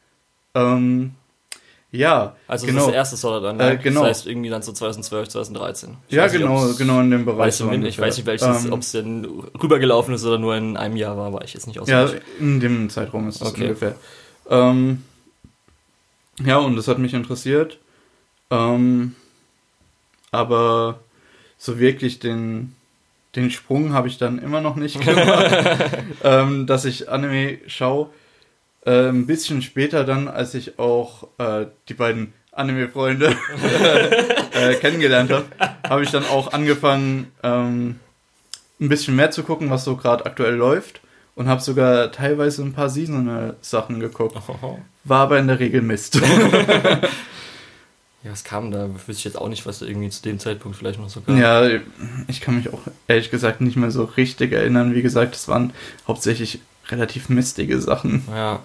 Ähm, ja, Also genau. das erste Art Online. Äh, genau. Das heißt irgendwie dann so 2012, 2013. Ich ja, weiß nicht, genau, genau in dem Bereich. Weiß ich, nicht, ich weiß nicht, welches, Ähm, ob es denn rübergelaufen ist oder nur in einem Jahr war, war ich jetzt nicht Ja, auswendig. in dem Zeitraum ist es Okay. ungefähr. Ähm, ja, und das hat mich interessiert. Ähm, aber so wirklich den, den Sprung habe ich dann immer noch nicht *laughs* gemacht, ähm, dass ich Anime schaue. Äh, ein bisschen später dann, als ich auch äh, die beiden Anime-Freunde *laughs* äh, kennengelernt habe, habe ich dann auch angefangen, ähm, ein bisschen mehr zu gucken, was so gerade aktuell läuft. Und habe sogar teilweise ein paar Seasonal-Sachen geguckt. War aber in der Regel Mist. *laughs* *laughs* Ja, was kam da? Wüsste ich jetzt auch nicht, was irgendwie zu dem Zeitpunkt vielleicht noch so kam. Ja, ich kann mich auch ehrlich gesagt nicht mehr so richtig erinnern. Wie gesagt, es waren hauptsächlich relativ mistige Sachen. Ja.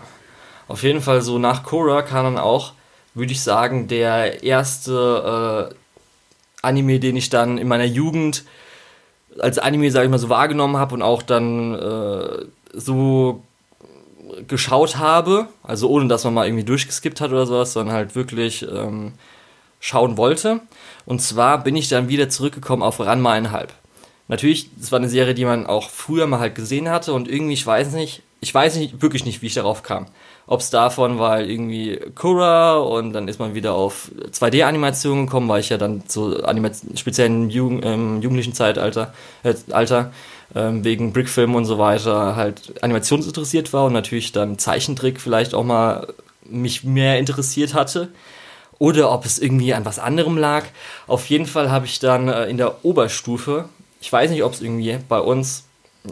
Auf jeden Fall so nach Korra kam dann auch, würde ich sagen, der erste äh, Anime, den ich dann in meiner Jugend als Anime, sage ich mal, so wahrgenommen habe und auch dann äh, so geschaut habe. Also ohne, dass man mal irgendwie durchgeskippt hat oder sowas, sondern halt wirklich ähm, schauen wollte. Und zwar bin ich dann wieder zurückgekommen auf Ranma. Natürlich, das war eine Serie, die man auch früher mal halt gesehen hatte und irgendwie, ich weiß nicht, ich weiß nicht, wirklich nicht, wie ich darauf kam. Ob es davon war irgendwie Korra und dann ist man wieder auf 2D-Animationen gekommen, weil ich ja dann zu Anima speziellen Jugend, ähm, jugendlichen Zeitalter, äh, Alter, ähm, wegen Brickfilm und so weiter halt animationsinteressiert war und natürlich dann Zeichentrick vielleicht auch mal mich mehr interessiert hatte oder ob es irgendwie an was anderem lag. Auf jeden Fall habe ich dann äh, in der Oberstufe, ich weiß nicht, ob es irgendwie bei uns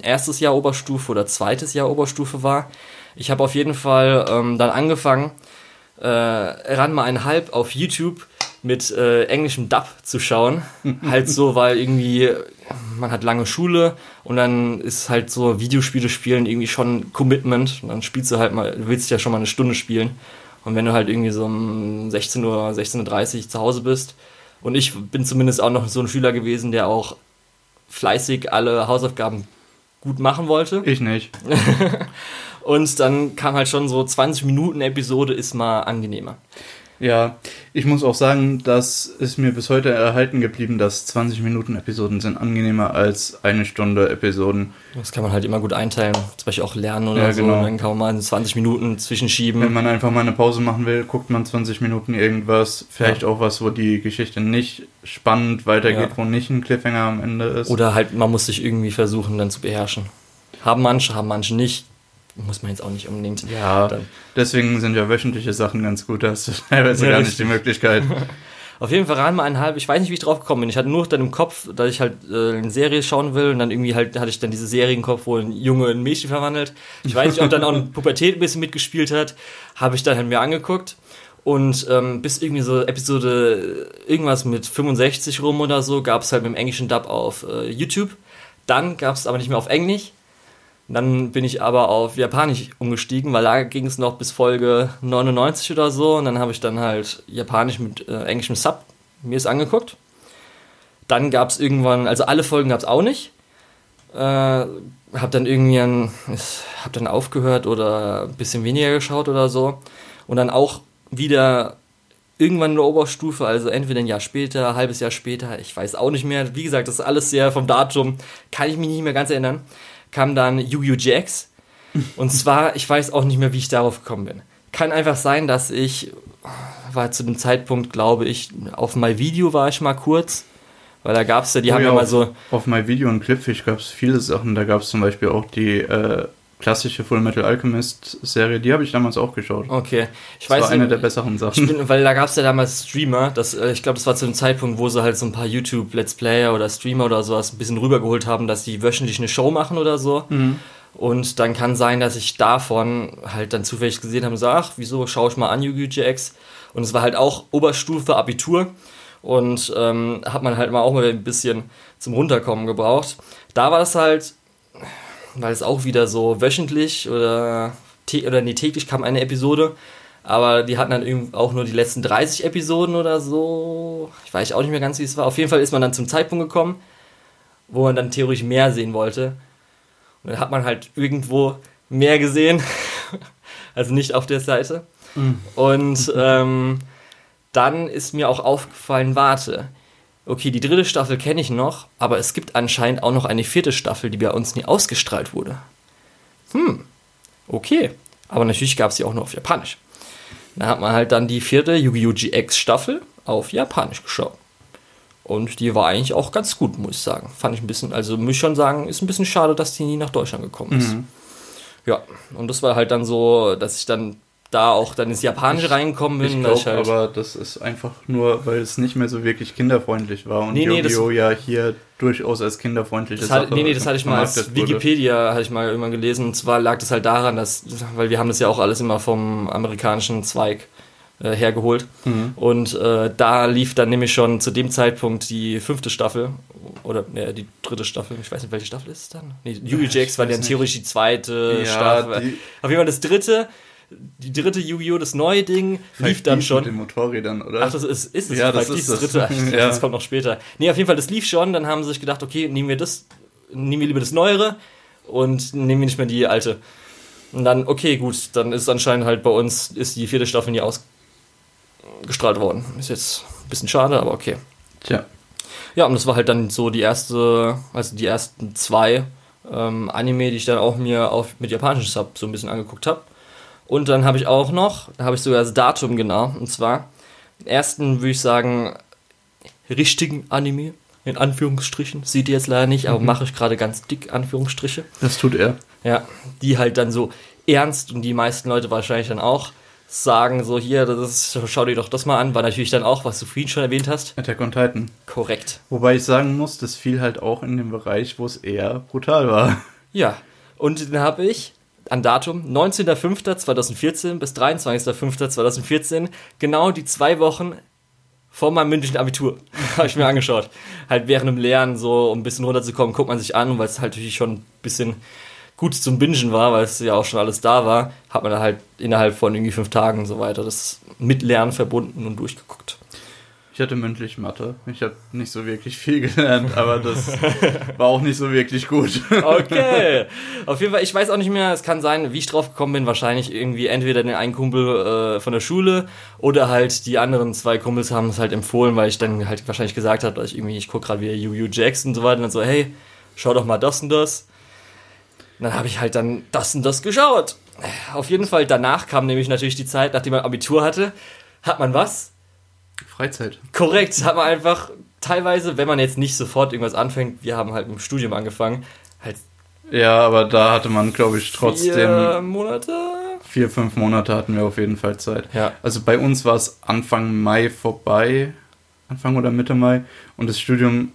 erstes Jahr Oberstufe oder zweites Jahr Oberstufe war. Ich habe auf jeden Fall ähm, dann angefangen, äh, ran mal ein Halb auf YouTube mit äh, englischem Dub zu schauen. *laughs* halt so, weil irgendwie man hat lange Schule und dann ist halt so Videospiele spielen irgendwie schon Commitment. Und dann spielst du halt mal, du willst ja schon mal eine Stunde spielen. Und wenn du halt irgendwie so um 16 Uhr, 16.30 Uhr zu Hause bist, und ich bin zumindest auch noch so ein Schüler gewesen, der auch fleißig alle Hausaufgaben gut machen wollte. Ich nicht. *laughs* und dann kam halt schon so 20 Minuten Episode ist mal angenehmer. Ja, ich muss auch sagen, das ist mir bis heute erhalten geblieben, dass 20 Minuten Episoden sind angenehmer als eine Stunde Episoden. Das kann man halt immer gut einteilen, zum Beispiel auch lernen oder ja, so. Genau. Dann kann man mal 20 Minuten zwischenschieben. Wenn man einfach mal eine Pause machen will, guckt man 20 Minuten irgendwas, vielleicht ja. auch was, wo die Geschichte nicht spannend weitergeht, ja. wo nicht ein Cliffhanger am Ende ist. Oder halt, man muss sich irgendwie versuchen, dann zu beherrschen. Haben manche, haben manche nicht muss man jetzt auch nicht unbedingt. Ja, dann. deswegen sind ja wöchentliche Sachen ganz gut, da hast du *laughs* teilweise ja, gar nicht die Möglichkeit. *laughs* Auf jeden Fall Ranma einhalb, ich weiß nicht, wie ich drauf gekommen bin. Ich hatte nur dann im Kopf, dass ich halt äh, eine Serie schauen will und dann irgendwie halt hatte ich dann diese Serie im Kopf, wo ein Junge in ein Mädchen verwandelt. Ich weiß nicht, ob dann auch eine *laughs* Pubertät ein bisschen mitgespielt hat. Habe ich dann halt mir angeguckt. Und ähm, bis irgendwie so Episode irgendwas mit 65 rum oder so gab es halt mit dem englischen Dub auf äh, YouTube. Dann gab es aber nicht mehr auf Englisch. Dann bin ich aber auf Japanisch umgestiegen, weil da ging es noch bis Folge 99 oder so. Und dann habe ich dann halt Japanisch mit äh, englischem Sub mir es angeguckt. Dann gab es irgendwann, also alle Folgen gab es auch nicht. Äh, hab dann irgendwie ein, hab dann aufgehört oder ein bisschen weniger geschaut oder so. Und dann auch wieder irgendwann in der Oberstufe, also entweder ein Jahr später, ein halbes Jahr später, ich weiß auch nicht mehr. Wie gesagt, das ist alles sehr vom Datum, kann ich mich nicht mehr ganz erinnern kam dann Yu-Gi-Oh! GX. Und zwar, ich weiß auch nicht mehr, wie ich darauf gekommen bin. Kann einfach sein, dass ich, war zu dem Zeitpunkt, glaube ich, auf MyVideo war ich mal kurz. Weil da gab es ja, die oh haben ja, ja mal so. Auf MyVideo und Clipfish gab es viele Sachen. Da gab es zum Beispiel auch die äh, klassische Full Metal Alchemist Serie, die habe ich damals auch geschaut. Okay, ich das weiß. war eine der besseren Sachen. Bin, weil da gab es ja damals Streamer, das, äh, ich glaube, das war zu dem Zeitpunkt, wo sie halt so ein paar YouTube Let's Player oder Streamer oder sowas ein bisschen rübergeholt haben, dass die wöchentlich eine Show machen oder so. Mhm. Und dann kann sein, dass ich davon halt dann zufällig gesehen habe und so, ach, wieso schaue ich mal an Yu-Gi-Oh! GX? Und es war halt auch Oberstufe, Abitur. Und ähm, hat man halt mal auch mal ein bisschen zum Runterkommen gebraucht. Da war es halt weil es auch wieder so wöchentlich oder, oder nee, täglich kam eine Episode. Aber die hatten dann auch nur die letzten 30 Episoden oder so. Ich weiß auch nicht mehr ganz, wie es war. Auf jeden Fall ist man dann zum Zeitpunkt gekommen, wo man dann theoretisch mehr sehen wollte. Und dann hat man halt irgendwo mehr gesehen. *laughs* also nicht auf der Seite. Mhm. Und ähm, dann ist mir auch aufgefallen, warte, okay, die dritte Staffel kenne ich noch, aber es gibt anscheinend auch noch eine vierte Staffel, die bei uns nie ausgestrahlt wurde. Hm, okay. Aber natürlich gab es sie auch nur auf Japanisch. Da hat man halt dann die vierte Yu-Gi-Oh! GX Staffel auf Japanisch geschaut. Und die war eigentlich auch ganz gut, muss ich sagen. Fand ich ein bisschen, also muss ich schon sagen, ist ein bisschen schade, dass die nie nach Deutschland gekommen ist. Mhm. Ja, und das war halt dann so, dass ich dann da auch dann ins Japanische reingekommen bin. Ich glaube halt aber, das ist einfach nur, weil es nicht mehr so wirklich kinderfreundlich war und nee, nee, Yu-Gi-Oh! ja hier durchaus als kinderfreundlich ist. Nee, nee, das hatte ich mal als Wikipedia, hatte ich mal irgendwann gelesen. Und zwar lag das halt daran, dass, weil wir haben das ja auch alles immer vom amerikanischen Zweig äh, hergeholt. Mhm. Und äh, da lief dann nämlich schon zu dem Zeitpunkt die fünfte Staffel oder äh, die dritte Staffel. Ich weiß nicht, welche Staffel ist es dann? Nee, Yu-Gi-Oh! Jax war dann theoretisch die zweite Ja, Staffel. die- Auf jeden Fall das dritte, die dritte Yu-Gi-Oh! das neue Ding lief dann Mit schon. den Motorrädern, oder? Ach, das ist, ist es Ja, das ist dieses das. dritte. *laughs* Ja. Das kommt noch später. Nee, auf jeden Fall, das lief schon. Dann haben sie sich gedacht, okay, nehmen wir das, nehmen wir lieber das Neuere und nehmen wir nicht mehr die alte. Und dann, okay, gut, dann ist anscheinend halt bei uns, ist die vierte Staffel nie ausgestrahlt worden. Ist jetzt ein bisschen schade, aber okay. Tja. Ja, und das war halt dann so die erste, also die ersten zwei ähm, Anime, die ich dann auch mir auf, mit japanischen Sub so ein bisschen angeguckt habe. Und dann habe ich auch noch, da habe ich sogar das Datum genau, und zwar den ersten, würde ich sagen, richtigen Anime, in Anführungsstrichen, seht ihr jetzt leider nicht, aber mache ich gerade ganz dick Anführungsstriche. Das tut er. Ja, die halt dann so ernst und die meisten Leute wahrscheinlich dann auch sagen, so hier, das ist, schau dir doch das mal an, war natürlich dann auch, was du vorhin schon erwähnt hast, Attack on Titan. korrekt. Wobei ich sagen muss, das fiel halt auch in den Bereich, wo es eher brutal war. Ja, und den habe ich an Datum 19.05.2014 bis 23.05.2014, genau die zwei Wochen vor meinem mündlichen Abitur, *laughs* habe ich mir angeschaut. Halt während dem Lernen so, um ein bisschen runterzukommen, guckt man sich an, weil es halt natürlich schon ein bisschen gut zum Bingen war, weil es ja auch schon alles da war, hat man dann halt innerhalb von irgendwie fünf Tagen und so weiter das mit Lernen verbunden und durchgeguckt. Ich hatte mündlich Mathe. Ich habe nicht so wirklich viel gelernt, aber das war auch nicht so wirklich gut. Okay. *laughs* Auf jeden Fall, ich weiß auch nicht mehr, es kann sein, wie ich drauf gekommen bin, wahrscheinlich irgendwie entweder den einen Kumpel äh, von der Schule oder halt die anderen zwei Kumpels haben es halt empfohlen, weil ich dann halt wahrscheinlich gesagt habe, ich irgendwie, ich gucke gerade wieder Yu-Yu Jax und so weiter und dann so, hey, schau doch mal das und das. Und dann habe ich halt dann das und das geschaut. Auf jeden Fall, danach kam nämlich natürlich die Zeit, nachdem man Abitur hatte, hat man was? Freizeit. Korrekt, hat man einfach teilweise, wenn man jetzt nicht sofort irgendwas anfängt, wir haben halt mit dem Studium angefangen, halt Ja, aber da hatte man, glaube ich, trotzdem vier Monate. vier, fünf Monate hatten wir auf jeden Fall Zeit. Ja. Also bei uns war es Anfang Mai vorbei. Anfang oder Mitte Mai. Und das Studium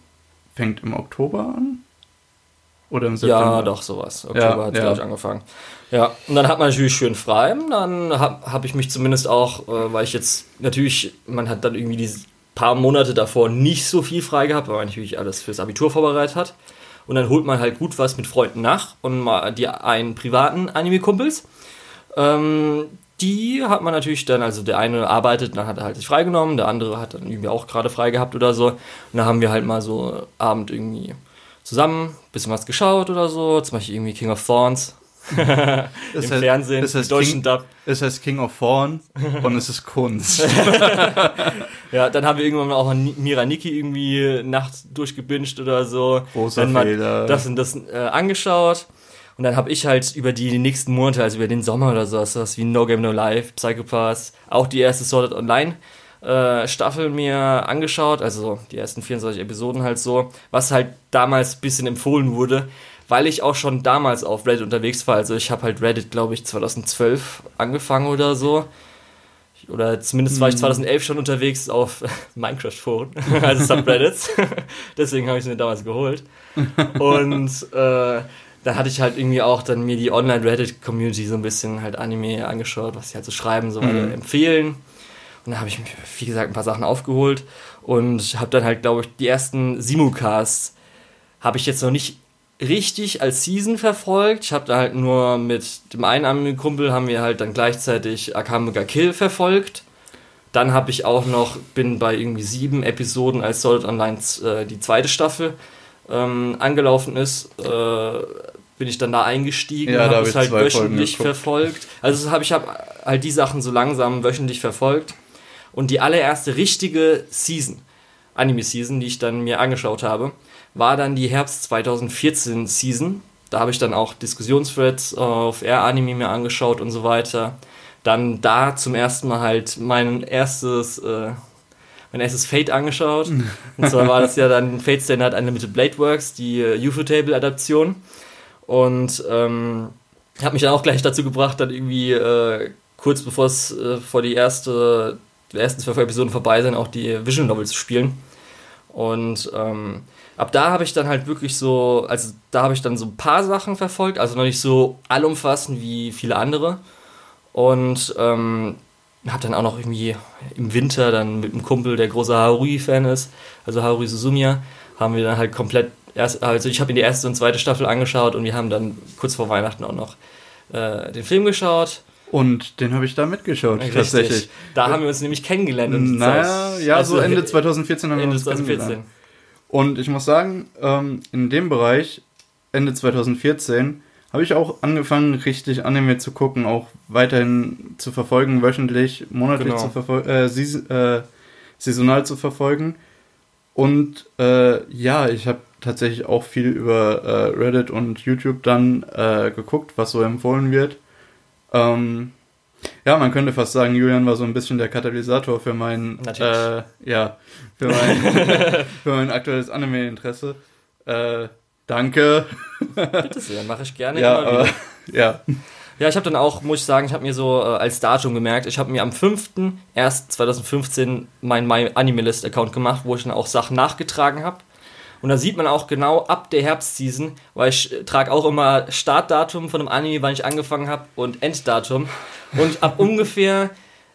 fängt im Oktober an? Oder im September? Ja, doch, sowas. Oktober Ja, hat ja. gleich angefangen. Ja, und dann hat man natürlich schön frei. Dann habe hab ich mich zumindest auch, äh, weil ich jetzt natürlich, man hat dann irgendwie diese paar Monate davor nicht so viel frei gehabt, weil man natürlich alles fürs Abitur vorbereitet hat. Und dann holt man halt gut was mit Freunden nach und mal die einen privaten Anime-Kumpels. Ähm, die hat man natürlich dann, also der eine arbeitet, dann hat er halt sich freigenommen, der andere hat dann irgendwie auch gerade frei gehabt oder so. Und dann haben wir halt mal so Abend irgendwie zusammen, bisschen was geschaut oder so, zum Beispiel irgendwie King of Thorns *laughs* im heißt- Fernsehen, das heißt deutschen King- Dub. Es heißt King of Thorn *laughs* und es ist Kunst. *laughs* Ja, dann haben wir irgendwann auch an Mira Niki irgendwie nachts durchgebinged oder so. Großer dann Fehler. das und das äh, angeschaut. Und dann habe ich halt über die nächsten Monate, also über den Sommer oder so, sowas wie No Game No Life, Psychopaths, auch die erste Art Online äh, Staffel mir angeschaut, also die ersten 24 Episoden halt so, was halt damals ein bisschen empfohlen wurde, weil ich auch schon damals auf Reddit unterwegs war. Also ich habe halt Reddit, glaube ich, 2012 angefangen oder so. Oder zumindest war ich 2011 schon unterwegs auf *laughs* Minecraft-Foren, *laughs* also Subreddits. *laughs* Deswegen habe ich es mir damals geholt. Und äh, da hatte ich halt irgendwie auch dann mir die Online-Reddit-Community so ein bisschen halt Anime angeschaut, was sie halt so schreiben, so weiter empfehlen. Und da habe ich mir, wie gesagt, ein paar Sachen aufgeholt und habe dann halt, glaube ich, die ersten Simucasts habe ich jetzt noch nicht richtig als Season verfolgt. Ich habe da halt nur mit dem einen Anime-Kumpel haben wir halt dann gleichzeitig Akame ga Kill verfolgt. Dann habe ich auch noch, bin bei irgendwie sieben Episoden, als Solid Online äh, die zweite Staffel ähm, angelaufen ist, äh, bin ich dann da eingestiegen Ja, habe hab es halt wöchentlich verfolgt. Also habe ich hab halt die Sachen so langsam wöchentlich verfolgt. Und die allererste richtige Season, Anime-Season, die ich dann mir angeschaut habe, war dann die Herbst 2014 Season. Da habe ich dann auch Diskussionsthreads auf R-Anime mir angeschaut und so weiter. Dann da zum ersten Mal halt mein erstes, äh, mein erstes Fate angeschaut. Und zwar war das ja dann Fate Standard Unlimited Blade Works, die äh, UFO-Table-Adaption. Und ähm, hat mich dann auch gleich dazu gebracht, dann irgendwie äh, kurz bevor es äh, vor die erste, die ersten zwölf Episoden vorbei sind, auch die Visual Novel zu spielen. Und ähm, ab da habe ich dann halt wirklich so, also da habe ich dann so ein paar Sachen verfolgt, also noch nicht so allumfassend wie viele andere. Und ähm, hab dann auch noch irgendwie im Winter dann mit einem Kumpel, der großer Harui-Fan ist, also Harui Suzumiya, haben wir dann halt komplett erst, also ich habe ihn die erste und zweite Staffel angeschaut und wir haben dann kurz vor Weihnachten auch noch äh, den Film geschaut. Und den habe ich da mitgeschaut, Richtig. tatsächlich. Da haben wir uns nämlich kennengelernt. Und Naja, ja, also so Ende *laughs* 2014 haben wir Ende uns 2014. kennengelernt. Und ich muss sagen, ähm, in dem Bereich, Ende 2014, habe ich auch angefangen, richtig Anime zu gucken, auch weiterhin zu verfolgen, wöchentlich, monatlich Genau. zu verfolgen, äh, äh, saisonal zu verfolgen. Und äh, ja, ich habe tatsächlich auch viel über äh, Reddit und YouTube dann äh, geguckt, was so empfohlen wird. Ähm, ja, man könnte fast sagen, Julian war so ein bisschen der Katalysator für mein, äh, ja, für mein, *laughs* für mein aktuelles Anime-Interesse. Äh, danke. Bitte sehr, mache ich gerne Ja, aber, ja. Ja, ich habe dann auch, muss ich sagen, ich habe mir so äh, als Datum gemerkt, ich habe mir am 5.1.2015 meinen My Animalist Account gemacht, wo ich dann auch Sachen nachgetragen habe. Und da sieht man auch genau ab der Herbstseason, weil ich äh, trage auch immer Startdatum von einem Anime, wann ich angefangen habe und Enddatum. Und ab ungefähr,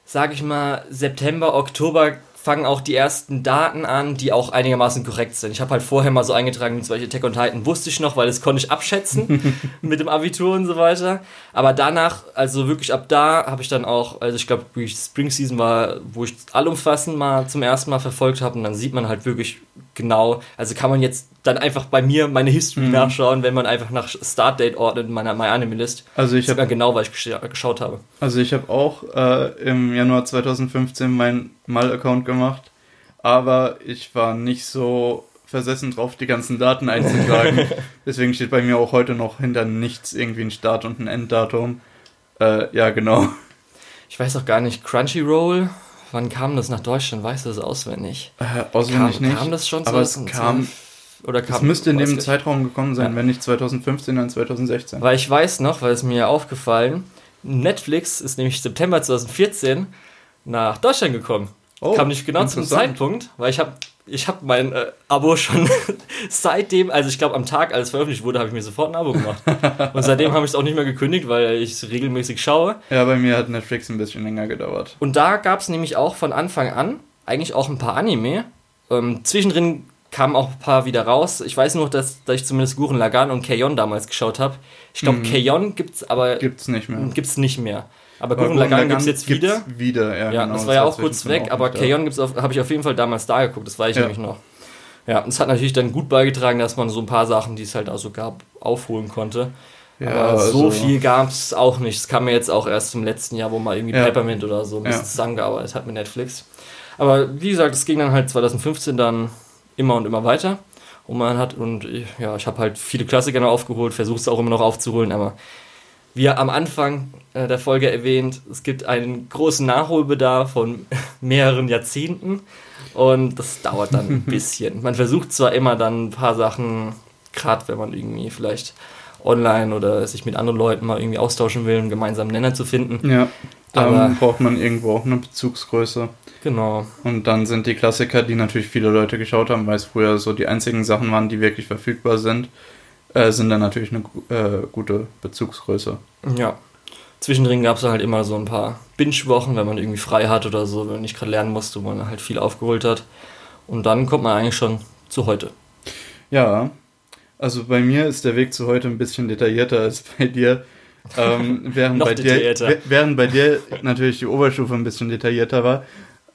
sage ich mal, September, Oktober fangen auch die ersten Daten an, die auch einigermaßen korrekt sind. Ich habe halt vorher mal so eingetragen, zum Beispiel Attack on Titan wusste ich noch, weil das konnte ich abschätzen *laughs* mit dem Abitur und so weiter. Aber danach, also wirklich ab da, habe ich dann auch, also ich glaube, Spring Season war, wo ich allumfassend mal zum ersten Mal verfolgt habe und dann sieht man halt wirklich genau, also kann man jetzt dann einfach bei mir meine History Mhm. nachschauen, wenn man einfach nach Startdate ordnet in meiner My Anime List. Also ich habe genau, weil ich gescha- geschaut habe. Also ich habe auch äh, im Januar 2015 meinen Mal-Account gemacht, aber ich war nicht so versessen drauf, die ganzen Daten *laughs* einzutragen. Deswegen steht bei mir auch heute noch hinter nichts irgendwie ein Start- und ein Enddatum. Äh, ja, genau. Ich weiß auch gar nicht, Crunchyroll, wann kam das nach Deutschland? Weißt du das auswendig? Äh, Kam, auswendig nicht. kam das schon aber es 2012? kam, Oder kam es müsste in dem. Zeitraum gekommen sein, Ja. wenn nicht 2015, dann 2016. Weil ich weiß noch, weil es mir aufgefallen, Netflix ist nämlich September 2014 nach Deutschland gekommen. Oh, Kam nicht genau zum. Zeitpunkt, weil ich habe ich hab mein äh, Abo schon *laughs* seitdem, also ich glaube am Tag, als es veröffentlicht wurde, habe ich mir sofort ein Abo gemacht. *laughs* Und seitdem habe ich es auch nicht mehr gekündigt, weil ich es regelmäßig schaue. Ja, bei mir hat Netflix ein bisschen länger gedauert. Und da gab es nämlich auch von Anfang an eigentlich auch ein paar Anime. Ähm, zwischendrin kamen auch ein paar wieder raus. Ich weiß nur, dass, dass ich zumindest Guren Lagan und Kayon damals geschaut habe. Ich glaube, Mhm. Kayon gibt es aber Gibt's nicht mehr. gibt's nicht mehr. Aber Gurren Lagann gibt es jetzt gibt's wieder. wieder, ja, Ja, genau. das war ja auch kurz weg, auch aber. Kayon habe ich auf jeden Fall damals da geguckt, das weiß ich Ja. nämlich noch. Ja, und es hat natürlich dann gut beigetragen, dass man so ein paar Sachen, die es halt auch so gab, aufholen konnte. Ja, aber so also- viel gab es auch nicht. Es kam mir jetzt auch erst im letzten Jahr, wo mal irgendwie Ja. Peppermint oder so ein bisschen Ja. zusammengearbeitet hat mit Netflix. Aber wie gesagt, es ging dann halt 2015 dann immer und immer weiter. Und man hat, und ich- ja, ich habe halt viele Klassiker noch aufgeholt, versuche es auch immer noch aufzuholen, aber wie am Anfang äh, der Folge erwähnt, es gibt einen großen Nachholbedarf von *laughs* mehreren Jahrzehnten und das dauert dann ein *laughs* bisschen. Man versucht zwar immer dann ein paar Sachen, gerade wenn man irgendwie vielleicht online oder sich mit anderen Leuten mal irgendwie austauschen will, einen gemeinsamen Nenner zu finden. Ja, dann braucht man irgendwo auch eine Bezugsgröße. Genau. Und dann sind die Klassiker, die natürlich viele Leute geschaut haben, weil es früher so die einzigen Sachen waren, die wirklich verfügbar sind, äh, sind dann natürlich eine äh, gute Bezugsgröße. Ja. Zwischendrin gab es halt immer so ein paar Binge-Wochen, wenn man irgendwie frei hat oder so, wenn man nicht gerade lernen musste, wo man halt viel aufgeholt hat. Und dann kommt man eigentlich schon zu heute. Ja, also bei mir ist der Weg zu heute ein bisschen detaillierter als bei dir. Ähm, *laughs* während, Noch bei dir während bei dir natürlich die Oberstufe ein bisschen detaillierter war,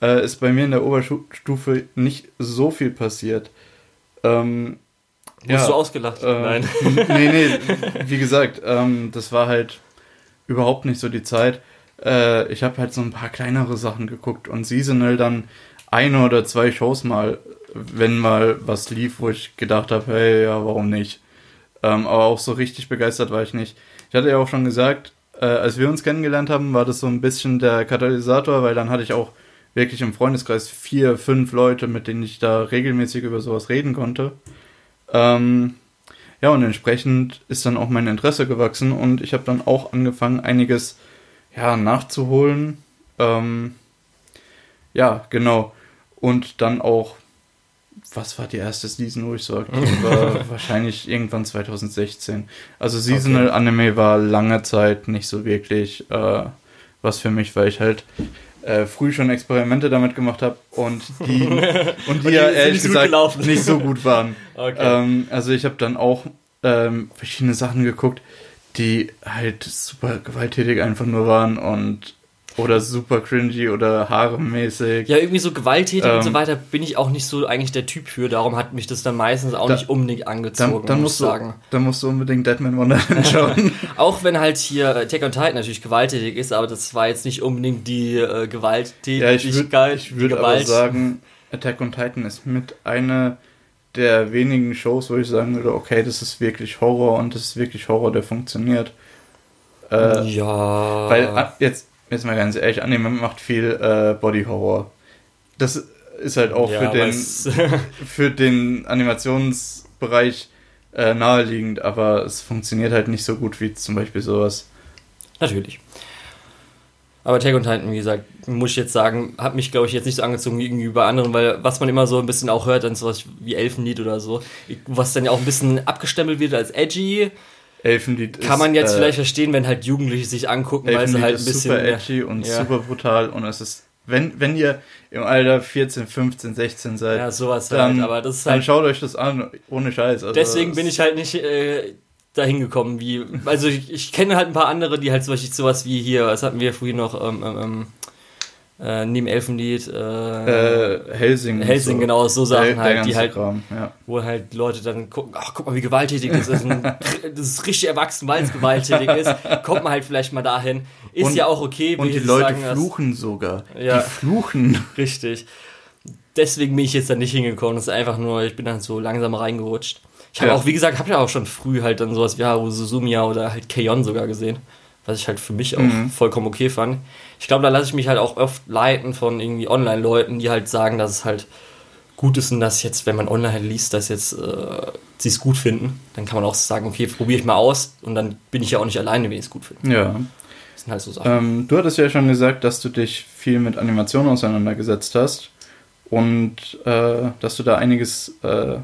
äh, ist bei mir in der Oberstufe nicht so viel passiert. Ähm, Wurdest du ausgelacht? Äh, Nein. *laughs* nee, nee, wie gesagt, ähm, das war halt überhaupt nicht so die Zeit. Äh, ich habe halt so ein paar kleinere Sachen geguckt und seasonal dann eine oder zwei Shows mal, wenn mal was lief, wo ich gedacht habe, hey, ja, warum nicht? Ähm, aber auch so richtig begeistert war ich nicht. Ich hatte ja auch schon gesagt, äh, als wir uns kennengelernt haben, war das so ein bisschen der Katalysator, weil dann hatte ich auch wirklich im Freundeskreis vier, fünf Leute, mit denen ich da regelmäßig über sowas reden konnte. Ähm, ja, und entsprechend ist dann auch mein Interesse gewachsen und ich habe dann auch angefangen, einiges ja, nachzuholen. Ähm, ja, genau. Und dann auch, was war die erste Season, wo ich so aktiv *laughs* war? Wahrscheinlich irgendwann 2016. Also Seasonal Anime war lange Zeit nicht so wirklich äh, was für mich, weil ich halt äh, früh schon Experimente damit gemacht habe *laughs* und die, und die, ja ehrlich nicht so gut gesagt nicht so gut waren. Okay. Ähm, also ich habe dann auch ähm, verschiedene Sachen geguckt, die halt super gewalttätig einfach nur waren und oder super cringy oder haaremäßig. Ja, irgendwie so gewalttätig und so Ähm, weiter bin ich auch nicht so eigentlich der Typ für. Darum hat mich das dann meistens auch Da- nicht unbedingt angezogen, Dann, dann, muss musst ich du, sagen. dann musst du unbedingt Deadman Wonderland *laughs* schauen. *laughs* Auch wenn halt hier Attack on Titan natürlich gewalttätig ist, aber das war jetzt nicht unbedingt die äh, ja, ich würde Gewalttätigkeit. ich würd aber sagen, Attack on Titan ist mit einer der wenigen Shows, wo ich sagen würde, okay, das ist wirklich Horror und das ist wirklich Horror, der funktioniert. Äh, ja. Weil ah, jetzt, jetzt mal ganz ehrlich, Anime macht viel äh, Body Horror. Das ist halt auch ja, für, den, *laughs* *laughs* für den Animationsbereich äh, naheliegend, aber es funktioniert halt nicht so gut wie zum Beispiel sowas. Natürlich. Aber Attack on Titan, wie gesagt, muss ich jetzt sagen, hat mich, glaube ich, jetzt nicht so angezogen gegenüber anderen, weil was man immer so ein bisschen auch hört, dann sowas wie Elfenlied oder so, was dann ja auch ein bisschen abgestempelt wird als edgy, Elfenlied kann ist, man jetzt äh, vielleicht verstehen, wenn halt Jugendliche sich angucken, weil sie Elfenlied halt ein bisschen. super edgy und ja. super brutal und es ist, wenn, wenn ihr im Alter 14, 15, 16 seid, Ja, sowas dann, halt, aber das ist dann halt. schaut euch das an, ohne Scheiß. Also Deswegen es- bin ich halt nicht äh, dahin gekommen, wie. Also ich, ich kenne halt ein paar andere, die halt zum Beispiel sowas wie hier, was hatten wir früher noch, ähm, ähm, ähm, äh, neben Elfenlied, äh, äh, Helsing. Helsing, so. genau, so Der- Sachen der halt, die ganze halt Kram, ja. wo halt die Leute dann gucken, ach, guck mal, wie gewalttätig das ist. Ein, *laughs* das ist richtig erwachsen, weil es gewalttätig ist. Kommt man halt vielleicht mal dahin. Ist Und- ja auch okay. Und die Leute sagen, dass- fluchen sogar. Ja. Die fluchen. *laughs* Richtig. Deswegen bin ich jetzt da nicht hingekommen. Das ist einfach nur, ich bin dann so langsam reingerutscht. Ich habe Ja. auch, wie gesagt, habe ja auch schon früh halt dann sowas wie Haru Suzumiya oder halt Keion sogar gesehen. Was ich halt für mich auch Mhm. vollkommen okay fand. Ich glaube, da lasse ich mich halt auch oft leiten von irgendwie Online-Leuten, die halt sagen, dass es halt gut ist und dass jetzt, wenn man online halt liest, dass jetzt äh, sie es gut finden, dann kann man auch sagen, okay, probiere ich mal aus und dann bin ich ja auch nicht alleine, wenn ich es gut finde. Ja. Das sind halt so Sachen. Ähm, du hattest ja schon gesagt, dass du dich viel mit Animation auseinandergesetzt hast und äh, dass du da einiges äh,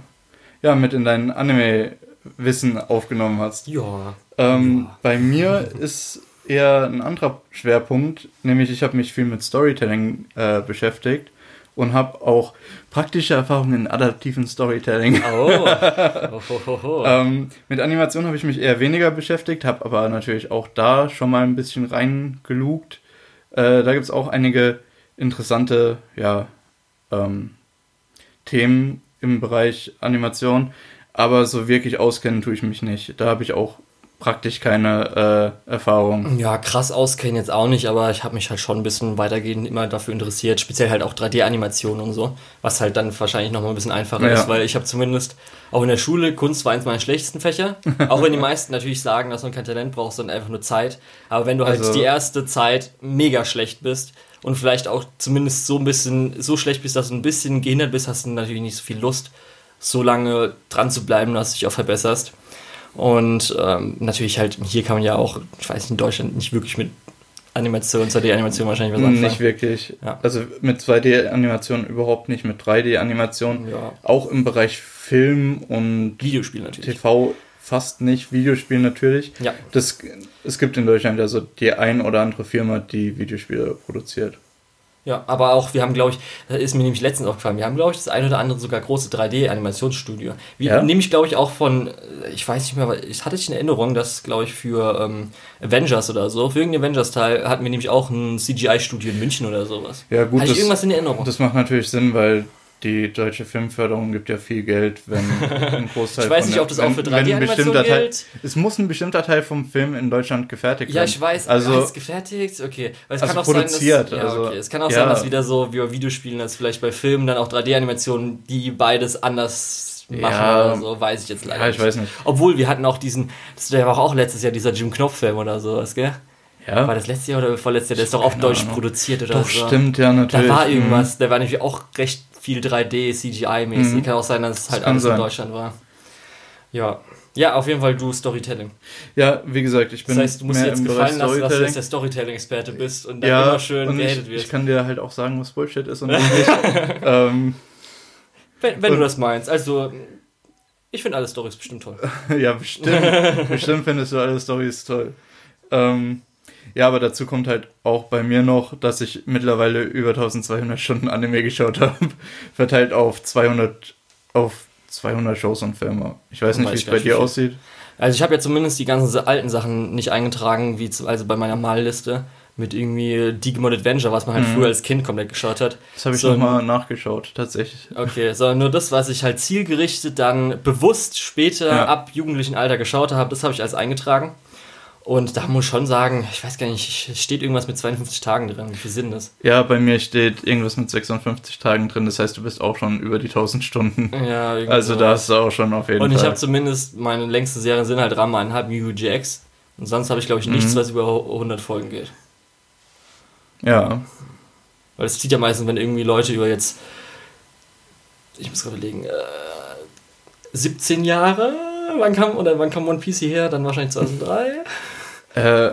ja, mit in dein Anime-Wissen aufgenommen hast. ja. Ähm, Ja. Bei mir ist eher ein anderer Schwerpunkt, nämlich ich habe mich viel mit Storytelling äh, beschäftigt und habe auch praktische Erfahrungen in adaptiven Storytelling. Oh. oh, ho, ho. *laughs* Ähm, mit Animation habe ich mich eher weniger beschäftigt, habe aber natürlich auch da schon mal ein bisschen reingelugt. Äh, da gibt es auch einige interessante ja, ähm, Themen im Bereich Animation, aber so wirklich auskennen tue ich mich nicht. Da habe ich auch praktisch keine äh, Erfahrung. Ja, krass auskennen jetzt auch nicht, aber ich habe mich halt schon ein bisschen weitergehend immer dafür interessiert, speziell halt auch 3D-Animationen und so, was halt dann wahrscheinlich nochmal ein bisschen einfacher Ja. ist, weil ich habe zumindest auch in der Schule, Kunst war eins meiner schlechtesten Fächer, *laughs* auch wenn die meisten natürlich sagen, dass man kein Talent braucht, sondern einfach nur Zeit, aber wenn du halt Also- die erste Zeit mega schlecht bist und vielleicht auch zumindest so ein bisschen, so schlecht bist, dass du ein bisschen gehindert bist, hast du natürlich nicht so viel Lust, so lange dran zu bleiben, dass du dich auch verbesserst. Und ähm, natürlich halt, hier kann man ja auch, ich weiß nicht, in Deutschland nicht wirklich mit Animation, 2D-Animation wahrscheinlich was anfangen. Nicht wirklich. Ja. Also mit 2D-Animation überhaupt nicht, mit 3D-Animation. Ja. Auch im Bereich Film und Videospiel natürlich. TV fast nicht, Videospiel natürlich. Ja. Das, es gibt in Deutschland also die ein oder andere Firma, die Videospiele produziert. Ja, aber auch, wir haben, glaube ich, das ist mir nämlich letztens aufgefallen, wir haben, glaube ich, das ein oder andere sogar große 3D-Animationsstudio. Wir Ja? nehme ich, glaube ich, auch von, äh, ich weiß nicht mehr, aber ich hatte ich in Erinnerung, dass, glaube ich, für ähm, Avengers oder so, für irgendeinen Avengers-Teil hatten wir nämlich auch ein CGI-Studio in München oder sowas. Ja gut, Hatte ich das, irgendwas in Erinnerung? das macht natürlich Sinn, weil die deutsche Filmförderung gibt ja viel Geld, wenn *laughs* ein Großteil Ich weiß von nicht, der- ob das auch für wenn- wenn ein 3D-Animation bestimmter Teil- gilt. Es muss ein bestimmter Teil vom Film in Deutschland gefertigt Ja, werden. ich weiß, Also heißt gefertigt, okay. Weil es Also kann auch produziert, sein, dass, ja, also, okay. Es kann auch ja. sein, dass wieder so wie bei Videospielen, dass vielleicht bei Filmen dann auch 3D-Animationen, die beides anders machen Ja. oder so, weiß ich jetzt leider ja, ich nicht. weiß nicht. Obwohl, wir hatten auch diesen, das der war auch letztes Jahr dieser Jim Knopf-Film oder sowas, gell? Ja, War das letztes Jahr oder vorletztes Jahr? Der ist doch auf Deutsch produziert oder doch so. stimmt ja natürlich. Da war Mhm. irgendwas, der war nämlich auch recht viel 3D, CGI-mäßig. Mhm. Kann auch sein, dass es Das halt kann alles in sein. Deutschland war. Ja. Ja, auf jeden Fall du Storytelling. Ja, wie gesagt, ich bin Das heißt, du musst dir jetzt gefallen lassen, dass du jetzt der Storytelling-Experte bist und dann ja, immer schön gehatet ich, wirst. ich kann dir halt auch sagen, was Bullshit ist und was nicht. *laughs* ähm, wenn wenn du und- das meinst. Also, ich finde alle Storys bestimmt toll. *laughs* ja, bestimmt. bestimmt findest du alle Storys toll. Ähm, Ja, aber dazu kommt halt auch bei mir noch, dass ich mittlerweile über 1200 Stunden Anime geschaut *laughs* habe, verteilt auf 200 auf 200 Shows und Filme. Ich weiß nicht, wie es bei dir aussieht. Also ich habe ja zumindest die ganzen alten Sachen nicht eingetragen, wie also bei meiner Malliste mit irgendwie Digimon Adventure, was man halt mhm. früher als Kind komplett geschaut hat. Das habe ich so, nochmal nachgeschaut, tatsächlich. Okay, sondern nur das, was ich halt zielgerichtet dann bewusst später ja. ab jugendlichen Alter geschaut habe, das habe ich als eingetragen. Und da muss ich schon sagen, ich weiß gar nicht, steht irgendwas mit 52 Tagen drin. Wie viel sind das? Ja, bei mir steht irgendwas mit 56 Tagen drin. Das heißt, du bist auch schon über die 1000 Stunden. Ja, irgendwie *laughs* Also da hast du auch schon auf jeden Und Fall. Und ich habe zumindest, meine längsten Serien sind halt Rama einhalb Yu GX. Und sonst habe ich, glaube ich, nichts, mhm. was über 100 Folgen geht. Ja. Weil es zieht ja meistens, wenn irgendwie Leute über jetzt, ich muss gerade überlegen, äh, 17 Jahre, wann kam, oder wann kam One Piece hierher? Dann wahrscheinlich 2003? Äh,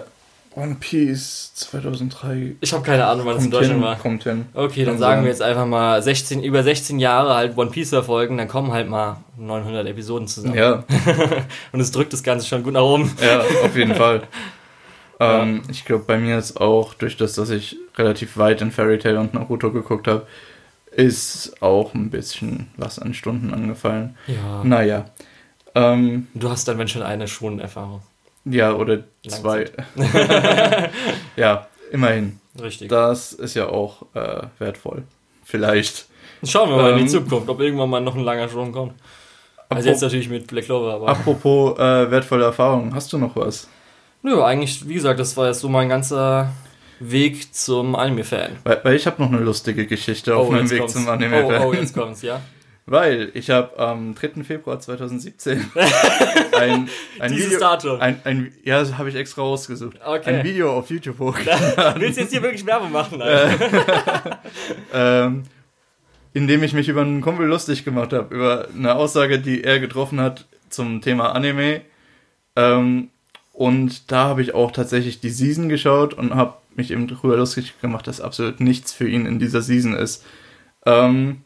One Piece 2003. Ich habe keine Ahnung, wann es in Deutschland hin, war. Kommt hin. Okay, dann sagen wir jetzt einfach mal 16, über 16 Jahre halt One Piece verfolgen, dann kommen halt mal 900 Episoden zusammen. Ja. *laughs* Und es drückt das Ganze schon gut nach oben. Ja, auf jeden *laughs* Fall. Ähm, ich glaube, bei mir ist auch durch das, dass ich relativ weit in Fairy Tail und Naruto geguckt habe, ist auch ein bisschen was an Stunden angefallen. Ja. Naja. Ähm, du hast dann, wenn schon eine Stundenerfahrung. Ja, oder zwei. *laughs* ja, immerhin. Richtig. Das ist ja auch äh, wertvoll. Vielleicht. Schauen wir mal ähm, in die ähm, Zukunft, ob irgendwann mal noch ein langer Sturm kommt. Also jetzt natürlich mit Black Clover, aber. Apropos äh, wertvolle Erfahrungen, hast du noch was? Nö, eigentlich, wie gesagt, das war jetzt so mein ganzer Weg zum Anime-Fan. Weil, weil, ich habe noch eine lustige Geschichte auf oh, meinem Weg kommt's. zum Anime-Fan. Oh, oh, jetzt kommt's, ja. *laughs* Weil ich habe am 3. Februar 2017 *laughs* ein, ein Dieses Video, Datum. Ein, ein, ja, das habe ich extra rausgesucht. Okay. Ein Video auf YouTube *laughs* hochgeladen. Willst du jetzt hier wirklich Werbung machen? *laughs* Alter? ähm, indem ich mich über einen Kumpel lustig gemacht habe, über eine Aussage, die er getroffen hat zum Thema Anime. Ähm, und da habe ich auch tatsächlich die Season geschaut und habe mich eben darüber lustig gemacht, dass absolut nichts für ihn in dieser Season ist. Ähm,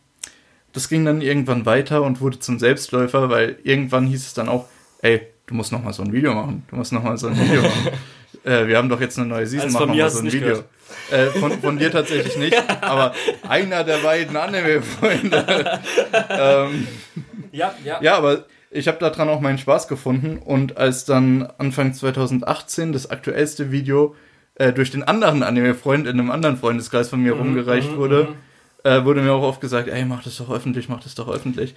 das ging dann irgendwann weiter und wurde zum Selbstläufer, weil irgendwann hieß es dann auch, ey, du musst noch mal so ein Video machen. Du musst noch mal so ein Video machen. *laughs* äh, wir haben doch jetzt eine neue Season, also machen wir mal so ein Video. Äh, von, von dir tatsächlich nicht, *laughs* aber einer der beiden Anime-Freunde. *laughs* ähm, ja, ja. Ja, aber ich habe daran auch meinen Spaß gefunden und als dann Anfang 2018 das aktuellste Video äh, durch den anderen Anime-Freund in einem anderen Freundeskreis von mir mhm, rumgereicht mhm, wurde, mhm. Äh, wurde mir auch oft gesagt, ey, mach das doch öffentlich, mach das doch öffentlich.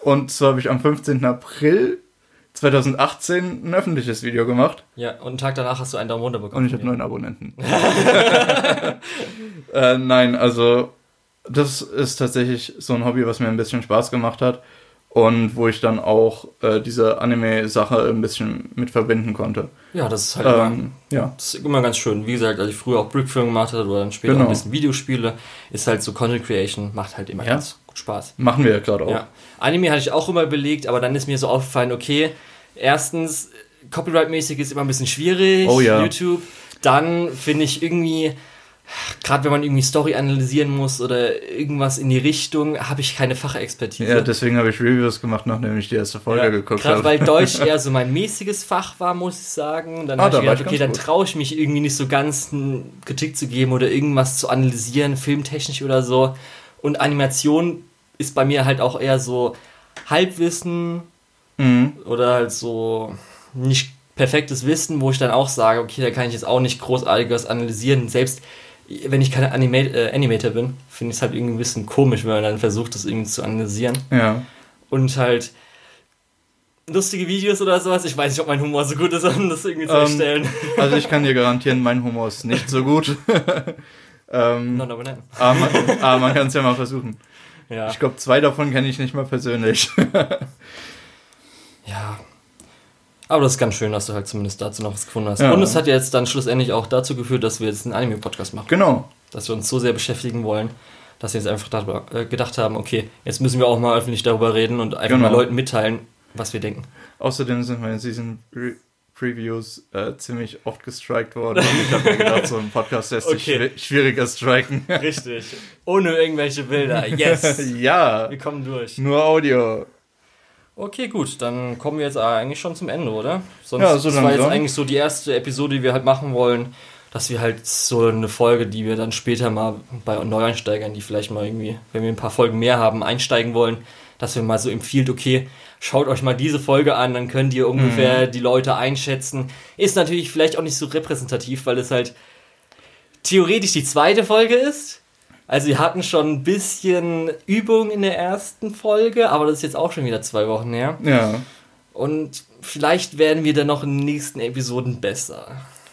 Und so habe ich am 15. April 2018 ein öffentliches Video gemacht. Ja, und einen Tag danach hast du einen Daumen runter bekommen. Und ich habe neun Abonnenten. *laughs* äh, nein, also das ist tatsächlich so ein Hobby, was mir ein bisschen Spaß gemacht hat und wo ich dann auch äh, diese Anime-Sache ein bisschen mit verbinden konnte. Ja, das ist halt ähm, immer, ja. das ist immer ganz schön. Wie gesagt, als ich früher auch Brickfilm gemacht habe oder dann später genau. ein bisschen Videospiele, ist halt so Content Creation, macht halt immer ja. ganz gut Spaß. Machen wir ja gerade auch. Ja. Anime hatte ich auch immer belegt, aber dann ist mir so aufgefallen, okay, erstens, Copyright-mäßig ist immer ein bisschen schwierig, oh, ja. YouTube. Dann finde ich irgendwie, gerade wenn man irgendwie Story analysieren muss oder irgendwas in die Richtung, habe ich keine Fachexpertise. Ja, deswegen habe ich Reviews gemacht, nachdem ich die erste Folge ja, geguckt habe. Gerade weil Deutsch *laughs* eher so mein mäßiges Fach war, muss ich sagen. Dann ah, habe ich gedacht, okay, dann traue ich mich irgendwie nicht so ganz Kritik zu geben oder irgendwas zu analysieren, filmtechnisch oder so. Und Animation ist bei mir halt auch eher so Halbwissen mhm. oder halt so nicht perfektes Wissen, wo ich dann auch sage, okay, da kann ich jetzt auch nicht großartiges analysieren. Selbst wenn ich kein Anima äh, Animator bin, finde ich es halt irgendwie ein bisschen komisch, wenn man dann versucht, das irgendwie zu analysieren. Ja. Und halt lustige Videos oder sowas. Ich weiß nicht, ob mein Humor so gut ist, um das irgendwie zu ähm, erstellen. Also ich kann dir *laughs* garantieren, mein Humor ist nicht so gut. *laughs* ähm, aber, nein. aber man, aber man kann es ja mal versuchen. Ja. Ich glaube, zwei davon kenne ich nicht mal persönlich. ja, aber das ist ganz schön, dass du halt zumindest dazu noch was gefunden hast. Ja. Und es hat jetzt dann schlussendlich auch dazu geführt, dass wir jetzt einen Anime-Podcast machen. Genau. Dass wir uns so sehr beschäftigen wollen, dass wir jetzt einfach darüber, äh, gedacht haben, okay, jetzt müssen wir auch mal öffentlich darüber reden und einfach genau. mal Leuten mitteilen, was wir denken. Außerdem sind meine Season Previews äh, ziemlich oft gestrikt worden. Ich habe mir gedacht, so ein Podcast lässt sich okay. schwieriger striken. Richtig. Ohne irgendwelche Bilder. Yes. *laughs* ja. Wir kommen durch. Nur Audio. Okay, gut, dann kommen wir jetzt eigentlich schon zum Ende, oder? Sonst ja, so das war jetzt eigentlich so die erste Episode, die wir halt machen wollen. dass wir halt so eine Folge, die wir dann später mal bei Neueinsteigern, die vielleicht mal irgendwie, wenn wir ein paar Folgen mehr haben, einsteigen wollen, dass wir mal so empfiehlt, okay, schaut euch mal diese Folge an, dann könnt ihr ungefähr mhm. die Leute einschätzen. Ist natürlich vielleicht auch nicht so repräsentativ, weil es halt theoretisch die zweite Folge ist. Also wir hatten schon ein bisschen Übung in der ersten Folge, aber das ist jetzt auch schon wieder zwei Wochen her. Ja. Und vielleicht werden wir dann noch in den nächsten Episoden besser.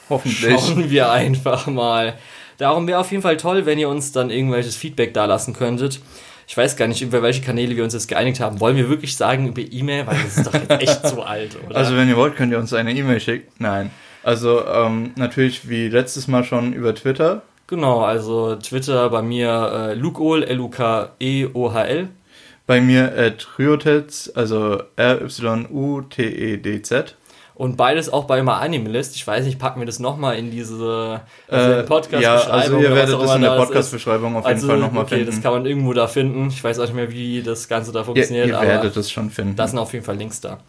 Hoffentlich. Schauen wir einfach mal. Darum wäre auf jeden Fall toll, wenn ihr uns dann irgendwelches Feedback da lassen könntet. Ich weiß gar nicht, über welche Kanäle wir uns jetzt geeinigt haben. Wollen wir wirklich sagen über E-Mail? Weil das ist doch jetzt echt *laughs* so alt, oder? Also wenn ihr wollt, könnt ihr uns eine E-Mail schicken. Nein. Also ähm, natürlich wie letztes Mal schon über Twitter. Genau, also Twitter bei mir äh, Lukeol, L-U-K-E-O-H-L. Bei mir at Ryoteds, also R-Y-U-T-E-D-Z. Und beides auch bei My Animalist. Ich weiß nicht, packen wir das nochmal in diese also äh, Podcast-Beschreibung. Ja, also ihr werdet das in der Podcast-Beschreibung auf jeden also, Fall nochmal okay, finden. das kann man irgendwo da finden. Ich weiß auch nicht mehr, wie das Ganze da funktioniert. Ja, ihr werdet es schon finden. Da sind auf jeden Fall Links da.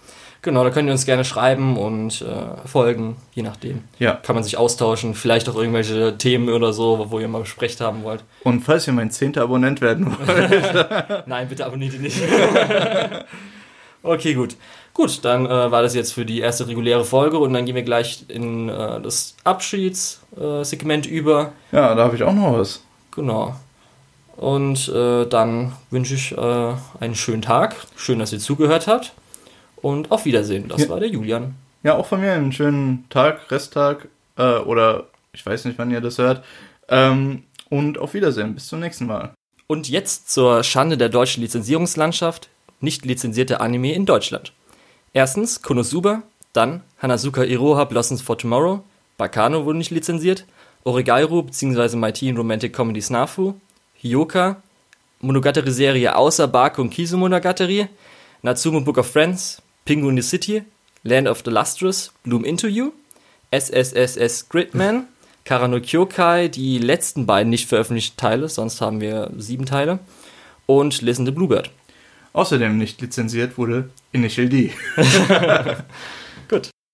Genau, da könnt ihr uns gerne schreiben und äh, folgen, je nachdem. Ja. Kann man sich austauschen, vielleicht auch irgendwelche Themen oder so, wo ihr mal besprecht haben wollt. Und falls ihr mein zehnter Abonnent werden wollt. *laughs* Nein, bitte abonniert ihn nicht. *laughs* okay, gut. Gut, dann äh, war das jetzt für die erste reguläre Folge und dann gehen wir gleich in äh, das Abschiedssegment über. Ja, da habe ich auch noch was. Genau. Und äh, dann wünsche ich äh, einen schönen Tag. Schön, dass ihr zugehört habt. Und auf Wiedersehen. Das ja. war der Julian. Ja, auch von mir einen schönen Tag, Resttag äh, oder ich weiß nicht, wann ihr das hört. Ähm, und auf Wiedersehen. Bis zum nächsten Mal. Und jetzt zur Schande der deutschen Lizenzierungslandschaft. Nicht lizenzierte Anime in Deutschland. Erstens Konosuba, dann Hanazuka Iroha Blossoms for Tomorrow, Bakano wurde nicht lizenziert, Oregairu bzw. My Teen Romantic Comedy Snafu, Hyoka, Monogatari-Serie außer Baku und Kisu Monogatari, Natsumo Book of Friends, Pingu in the City, Land of the Lustrous, Bloom Into You, SSSS Gridman, Karano Kyokai, die letzten beiden nicht veröffentlichten Teile, sonst haben wir sieben Teile, und Listen the Bluebird. Außerdem nicht lizenziert wurde Initial D. *laughs* *laughs*